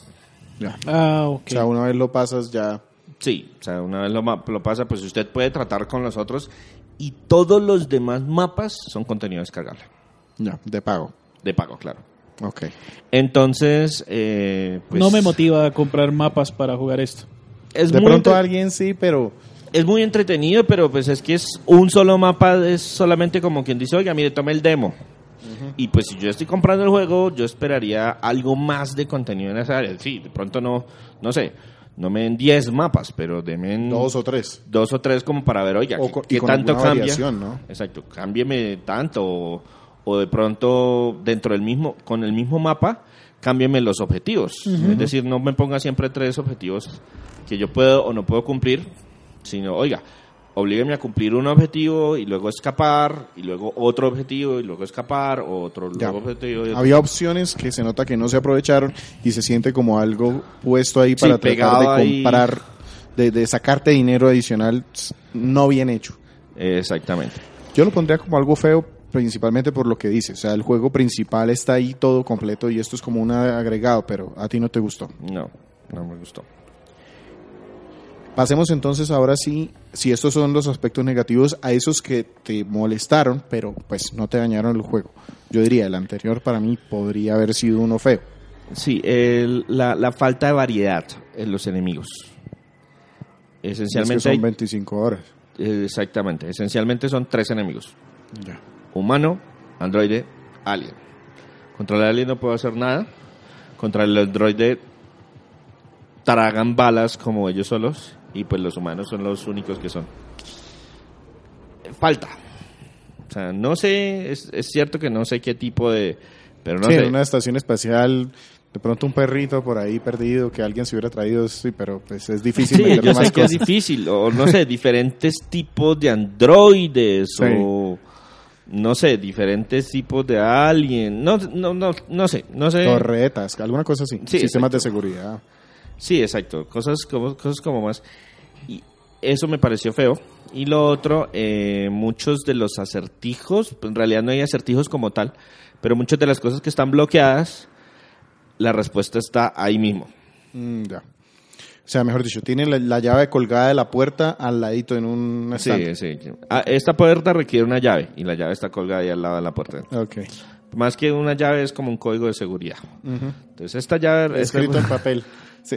Ya. Ah, ok. O sea, una vez lo pasas ya... Sí, o sea, una vez lo, lo pasa, pues usted puede tratar con los otros y todos los demás mapas son contenido descargable. Ya, de pago. De pago, claro. Ok. Entonces, eh, pues, no me motiva a comprar mapas para jugar esto. Es de muy pronto entre- alguien sí, pero... es muy entretenido, pero pues es que es un solo mapa, es solamente como quien dice, oiga, mire, tome el demo. Y pues si yo estoy comprando el juego, yo esperaría algo más de contenido en esa área. Sí, de pronto no, no sé, no me den 10 mapas, pero denme Dos o tres. dos o tres como para ver, oiga, O ¿qué, y con tanto cambia? ¿no? Exacto, cámbieme tanto o, o de pronto dentro del mismo, con el mismo mapa, cámbieme los objetivos. Es decir, no me ponga siempre tres objetivos que yo puedo o no puedo cumplir, sino, oiga, oblígueme a cumplir un objetivo y luego escapar, y luego otro objetivo y luego escapar, otro Ya. luego objetivo. y otro- Había opciones que se nota que no se aprovecharon y se siente como algo puesto ahí para tratar de comprar, de, de sacarte dinero adicional, no bien hecho. Exactamente. Yo lo pondría como algo feo principalmente por lo que dice. O sea, el juego principal está ahí todo completo y esto es como un agregado, pero a ti no te gustó. No, no me gustó. Pasemos entonces ahora sí, si estos son los aspectos negativos, a esos que te molestaron, pero pues no te dañaron el juego. Yo diría, el anterior para mí podría haber sido uno feo. Sí, el- la, la falta de variedad en los enemigos. Y es que Esencialmente son 25 horas. Exactamente. Esencialmente son tres enemigos. Ya. Humano, androide, alien. Contra el alien no puedo hacer nada. Contra el androide tragan balas como ellos solos. Y pues los humanos son los únicos que son. Falta. O sea, no sé, es, es cierto que no sé qué tipo de... Pero no sí, sé. en una estación espacial, de pronto un perrito por ahí perdido que alguien se hubiera traído, sí, pero pues es difícil Sí, yo sé más que es difícil, o no sé, diferentes tipos de androides, Sí. o no sé, diferentes tipos de alien, no, no, no, no sé, no sé. Torretas, alguna cosa así. Sí, Sistemas exacto. de seguridad. Sí, exacto, cosas como, cosas como más. Y eso me pareció feo. Y lo otro, eh, muchos de los acertijos, en realidad no hay acertijos como tal, pero muchas de las cosas que están bloqueadas, la respuesta está ahí mismo. Mm, ya. O sea, mejor dicho, tiene la, la llave colgada de la puerta al ladito en un Sí, estante. sí. Ah, esta puerta requiere una llave y la llave está colgada ahí al lado de la puerta. Ok. Más que una llave es como un código de seguridad. Ujú. Entonces esta llave... Escrito en papel. Sí.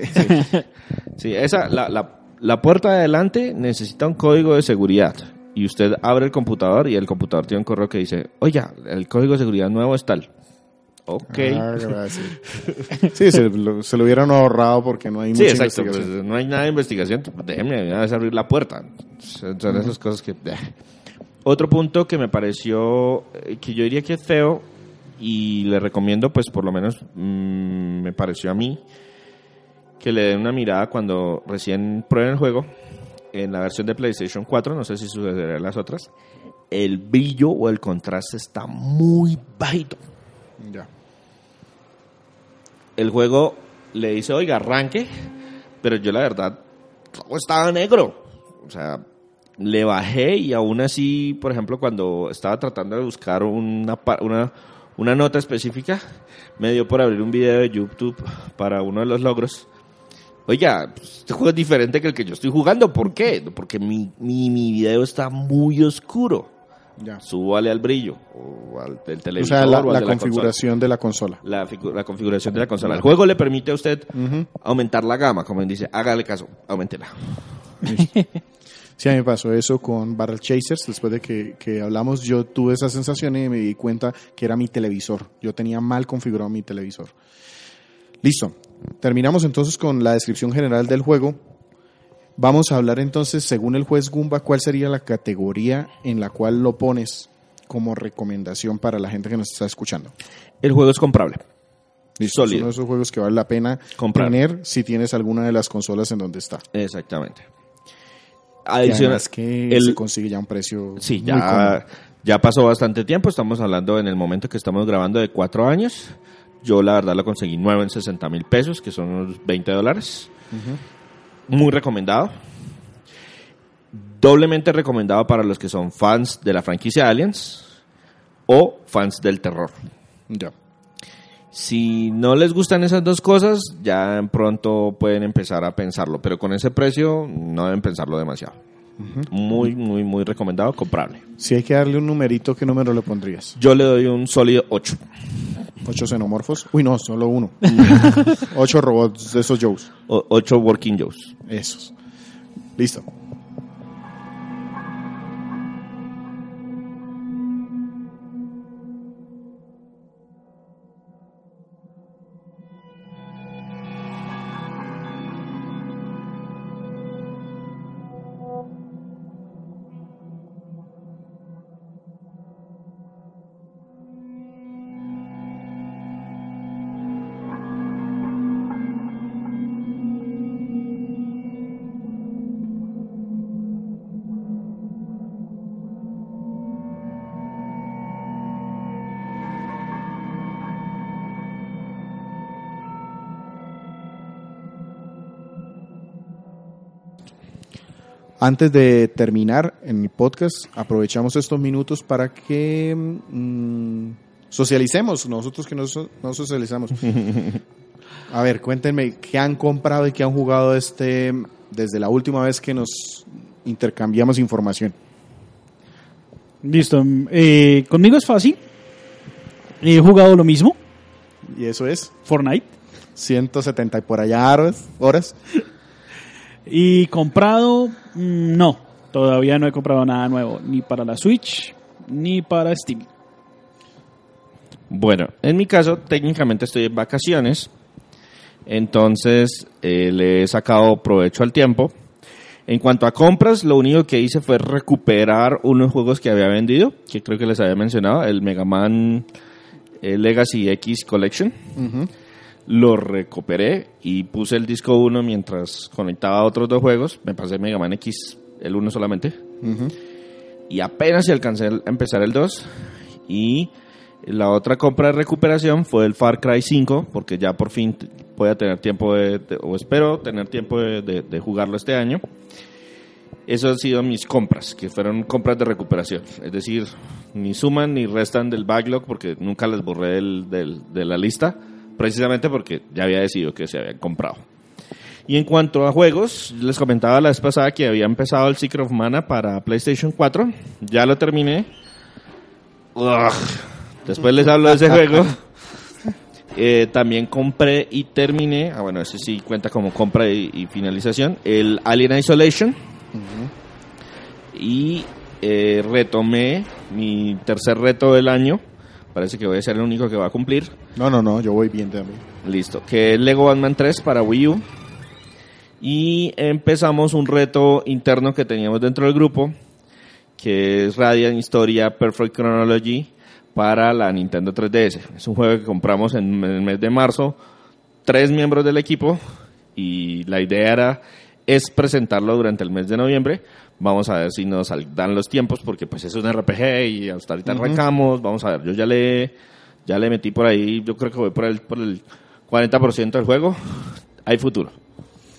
Sí, esa, la, la, la puerta de adelante necesita un código de seguridad. Y usted abre el computador y el computador tiene un correo que dice, oiga, el código de seguridad nuevo es tal. Ok. Ah. Sí, se lo, se lo hubieran ahorrado porque no hay sí, mucha exacto. investigación. pues, no hay nada de investigación. pues, Déjeme abrir la puerta. Son esas cosas que... Otro punto que me pareció, eh, que yo diría que es feo y le recomiendo, pues por lo menos mm, me pareció a mí, que le den una mirada cuando recién prueben el juego, en la versión de PlayStation 4, no sé si sucederá en las otras, el brillo o el contraste está muy bajito. Ya. El juego le dice, oiga, arranque, pero yo la verdad, todo estaba negro. O sea, le bajé y aún así, por ejemplo, cuando estaba tratando de buscar una, una, una nota específica, me dio por abrir un video de YouTube para uno de los logros. Oiga, pues, este juego es diferente que el que yo estoy jugando. ¿Por qué? Porque mi, mi, mi video está muy oscuro. Ya. Súbale al brillo o al del O televisor sea, la, o al la de la consola configuración de la consola. la, figu- la configuración de la consola. El juego le permite a usted aumentar la gama, como él dice, hágale caso, aumentela. Sí, a mí me pasó eso con Barrel Chasers. Después de que, que hablamos, yo tuve esa sensación y me di cuenta que era mi televisor. Yo tenía mal configurado mi televisor. Listo. Terminamos entonces con la descripción general del juego. Vamos a hablar entonces, según el juez Gumba, cuál sería la categoría en la cual lo pones como recomendación para la gente que nos está escuchando. El juego es comprable. Listo, es uno de esos juegos que vale la pena Comprar. tener si tienes alguna de las consolas en donde está. Exactamente. Adicional, que el- se consigue ya un precio sí, muy cómodo. ya, ya pasó bastante tiempo, estamos hablando en el momento que estamos grabando de cuatro años. Yo la verdad lo conseguí nuevo en 60 mil pesos, que son unos 20 dólares. Muy recomendado. Doblemente recomendado para los que son fans de la franquicia Aliens o fans del terror. Ya. Si no les gustan esas dos cosas, ya pronto pueden empezar a pensarlo, pero con ese precio no deben pensarlo demasiado. Muy, muy, muy recomendado, comprable. Si hay que darle un numerito, ¿qué número le pondrías? Yo le doy un sólido 8. ¿Ocho xenomorfos? Uy, no, solo uno. Ocho robots de esos Joes. 8 Working Joes. Esos. Listo. Antes de terminar en mi podcast, aprovechamos estos minutos para que mm, socialicemos, nosotros que no, no socializamos. A ver, cuéntenme qué han comprado y qué han jugado este desde la última vez que nos intercambiamos información. Listo. Eh, conmigo es fácil. He jugado lo mismo. Y eso es Fortnite. 170 y por allá horas. Y comprado, mm, no. Todavía no he comprado nada nuevo, ni para la Switch, ni para Steam. Bueno, en mi caso, técnicamente estoy en vacaciones, entonces eh, le he sacado provecho al tiempo. En cuanto a compras, lo único que hice fue recuperar unos juegos que había vendido, que creo que les había mencionado, el Mega Man eh, Legacy X Collection. Lo recuperé y puse el disco 1 mientras conectaba otros dos juegos. Me pasé Mega Man X, el 1 solamente. Y apenas alcancé a empezar el 2. Y la otra compra de recuperación fue el Far Cry 5, porque ya por fin voy a tener tiempo de, de- o espero tener tiempo de, jugarlo este año. Eso han sido mis compras, que fueron compras de recuperación. Es decir, ni suman ni restan del backlog porque nunca les borré del- del- de la lista, precisamente porque ya había decidido que se habían comprado. Y en cuanto a juegos, les comentaba la vez pasada que había empezado el Secret of Mana para PlayStation 4. Ya lo terminé. Ugh. Después les hablo de ese juego. Eh, también compré y terminé, ah bueno, ese sí cuenta como compra y, y finalización, el Alien Isolation. Y eh, retomé mi tercer reto del año. Parece que voy a ser el único que va a cumplir. No, no, no, yo voy bien también. Listo. Que es Lego Batman 3 para Wii U. Y empezamos un reto interno que teníamos dentro del grupo, que es Radiant Historia Perfect Chronology para la Nintendo 3DS. Es un juego que compramos en el mes de marzo, tres miembros del equipo, y la idea era es presentarlo durante el mes de noviembre. Vamos a ver si nos dan los tiempos, porque pues es un RPG y hasta ahorita arrancamos. Vamos a ver, yo ya le, ya le metí por ahí, yo creo que voy por el, por el 40% del juego. Hay futuro.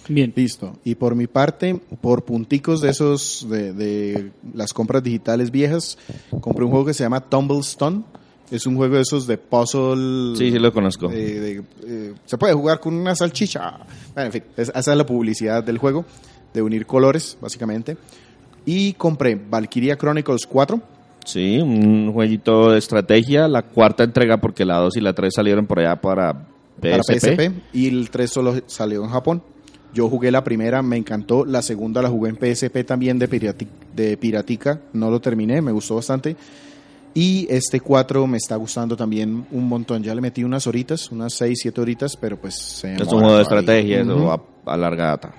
Bien. Listo. Y por mi parte, por punticos de esos, de, de las compras digitales viejas, compré un juego que se llama Tumblestone. Es un juego de esos de puzzle. Sí, sí lo conozco. eh, de- eh, se puede jugar con una salchicha. Bueno, en fin, es- esa es la publicidad del juego, de unir colores, básicamente. Y compré Valkyria Chronicles 4. Sí, un jueguito de estrategia, la cuarta entrega porque la 2 y la 3 salieron por allá para para PSP. PSP y el 3 solo salió en Japón. Yo jugué la primera, me encantó. La segunda la jugué en PSP también de, pirati- de Piratica. No lo terminé, me gustó bastante. Y este 4 me está gustando también un montón. Ya le metí unas horitas, unas 6, 7 horitas, pero pues se Es un juego de estrategia, eso Ujú. a, a larga data.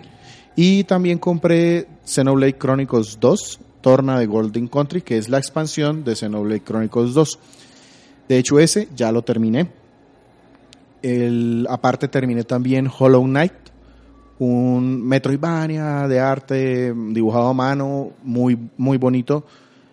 Y también compré Xenoblade Chronicles 2, Torna de Golden Country, que es la expansión de Xenoblade Chronicles 2. De hecho, ese ya lo terminé. El, aparte terminé también Hollow Knight, un Metroidvania de arte dibujado a mano, muy, muy bonito.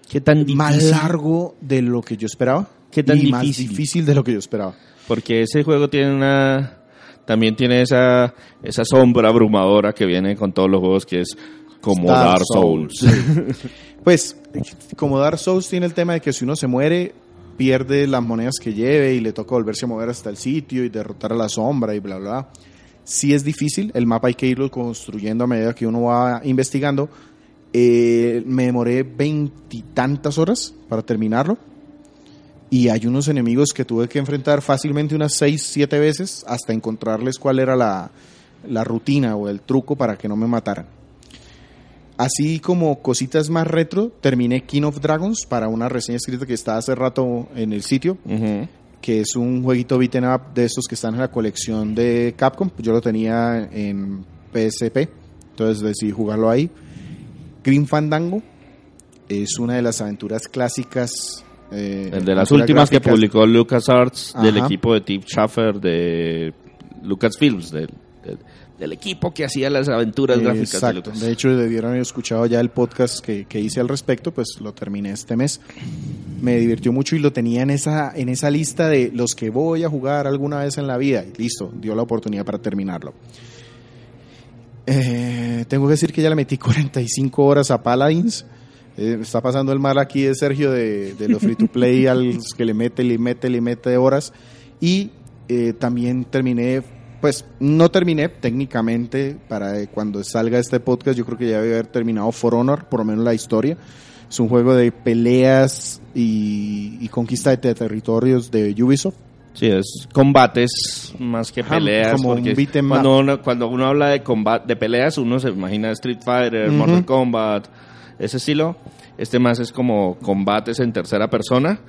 ¿Qué tan Más largo de lo que yo esperaba. ¿Qué tan y más difícil? difícil de lo que yo esperaba. Porque ese juego tiene una... También tiene esa, esa sombra abrumadora que viene con todos los juegos que es como Dark Dark Souls. Souls. Pues, como Dark Souls tiene el tema de que si uno se muere, pierde las monedas que lleve y le toca volverse a mover hasta el sitio y derrotar a la sombra y bla, bla, bla. Sí es difícil, el mapa hay que irlo construyendo a medida que uno va investigando. Eh, me demoré veintitantas horas para terminarlo. Y hay unos enemigos que tuve que enfrentar fácilmente unas 6, 7 veces hasta encontrarles cuál era la, la rutina o el truco para que no me mataran. Así como cositas más retro, terminé King of Dragons para una reseña escrita que está hace rato en el sitio, que es un jueguito beaten up de estos que están en la colección de Capcom. Yo lo tenía en PSP, entonces decidí jugarlo ahí. Green Fandango es una de las aventuras clásicas. Eh, El de las últimas que publicó LucasArts del Ajá. equipo de Tim Schafer de Lucasfilms, del, del, del equipo que hacía las aventuras gráficas de. Lucas. De hecho, debieron haber escuchado ya el podcast que, que hice al respecto, pues lo terminé este mes. Me divirtió mucho y lo tenía en esa, en esa lista de los que voy a jugar alguna vez en la vida. Y listo, dio la oportunidad para terminarlo. Eh, tengo que decir que ya le metí 45 horas a Paladins. Eh, está pasando el mal aquí de Sergio de, de los free to play al que le mete, le mete, le mete horas. Y eh, también terminé, pues no terminé técnicamente para eh, cuando salga este podcast. Yo creo que ya debe haber terminado For Honor, por lo menos la historia. Es un juego de peleas y, y conquista de territorios de Ubisoft. Sí, es combates más que peleas. como un cuando, uno, cuando uno habla de combat, de peleas, uno se imagina Street Fighter, Ujú. Mortal Kombat, ese estilo. Este más es como combates en tercera persona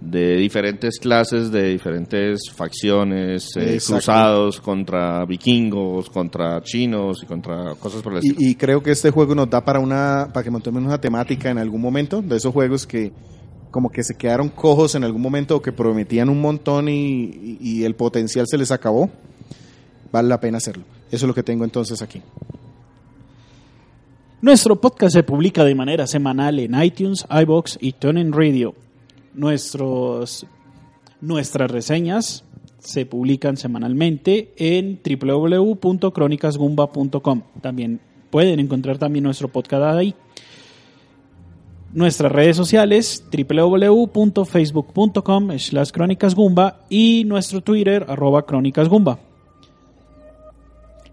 de diferentes clases, de diferentes facciones, eh, cruzados contra vikingos, contra chinos y contra cosas por el estilo. Y, y creo que este juego nos da para una para que montemos una temática en algún momento de esos juegos que como que se quedaron cojos en algún momento o que prometían un montón y, y- y el potencial se les acabó. Vale la pena hacerlo. Eso es lo que tengo entonces aquí. Nuestro podcast se publica de manera semanal en iTunes, iBox y TuneIn Radio. Nuestros, nuestras reseñas se publican semanalmente en www.cronicasgumba.com. También pueden encontrar también nuestro podcast ahí. Nuestras redes sociales www.facebook.com slash crónicasgumba y nuestro Twitter arroba crónicasgumba.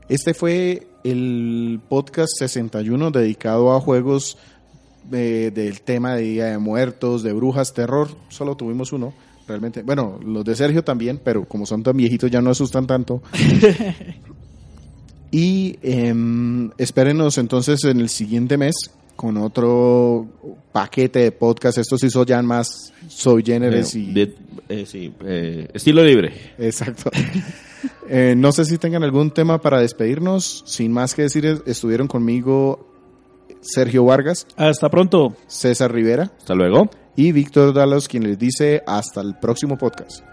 Este fue el podcast 61 dedicado a juegos de- del tema de Día de Muertos, de brujas, terror. Solo tuvimos uno, realmente. Bueno, los de Sergio también, pero como son tan viejitos ya no asustan tanto. y em, espérenos entonces en el siguiente mes con otro paquete de podcast. Estos sí son ya más soy generes Eh, y... de- eh, sí, eh, estilo libre. Exacto. Eh, no sé si tengan algún tema para despedirnos. Sin más que decir, estuvieron conmigo Sergio Vargas, Hasta pronto. César Rivera Hasta luego. y Víctor Dalos, quien les dice hasta el próximo podcast.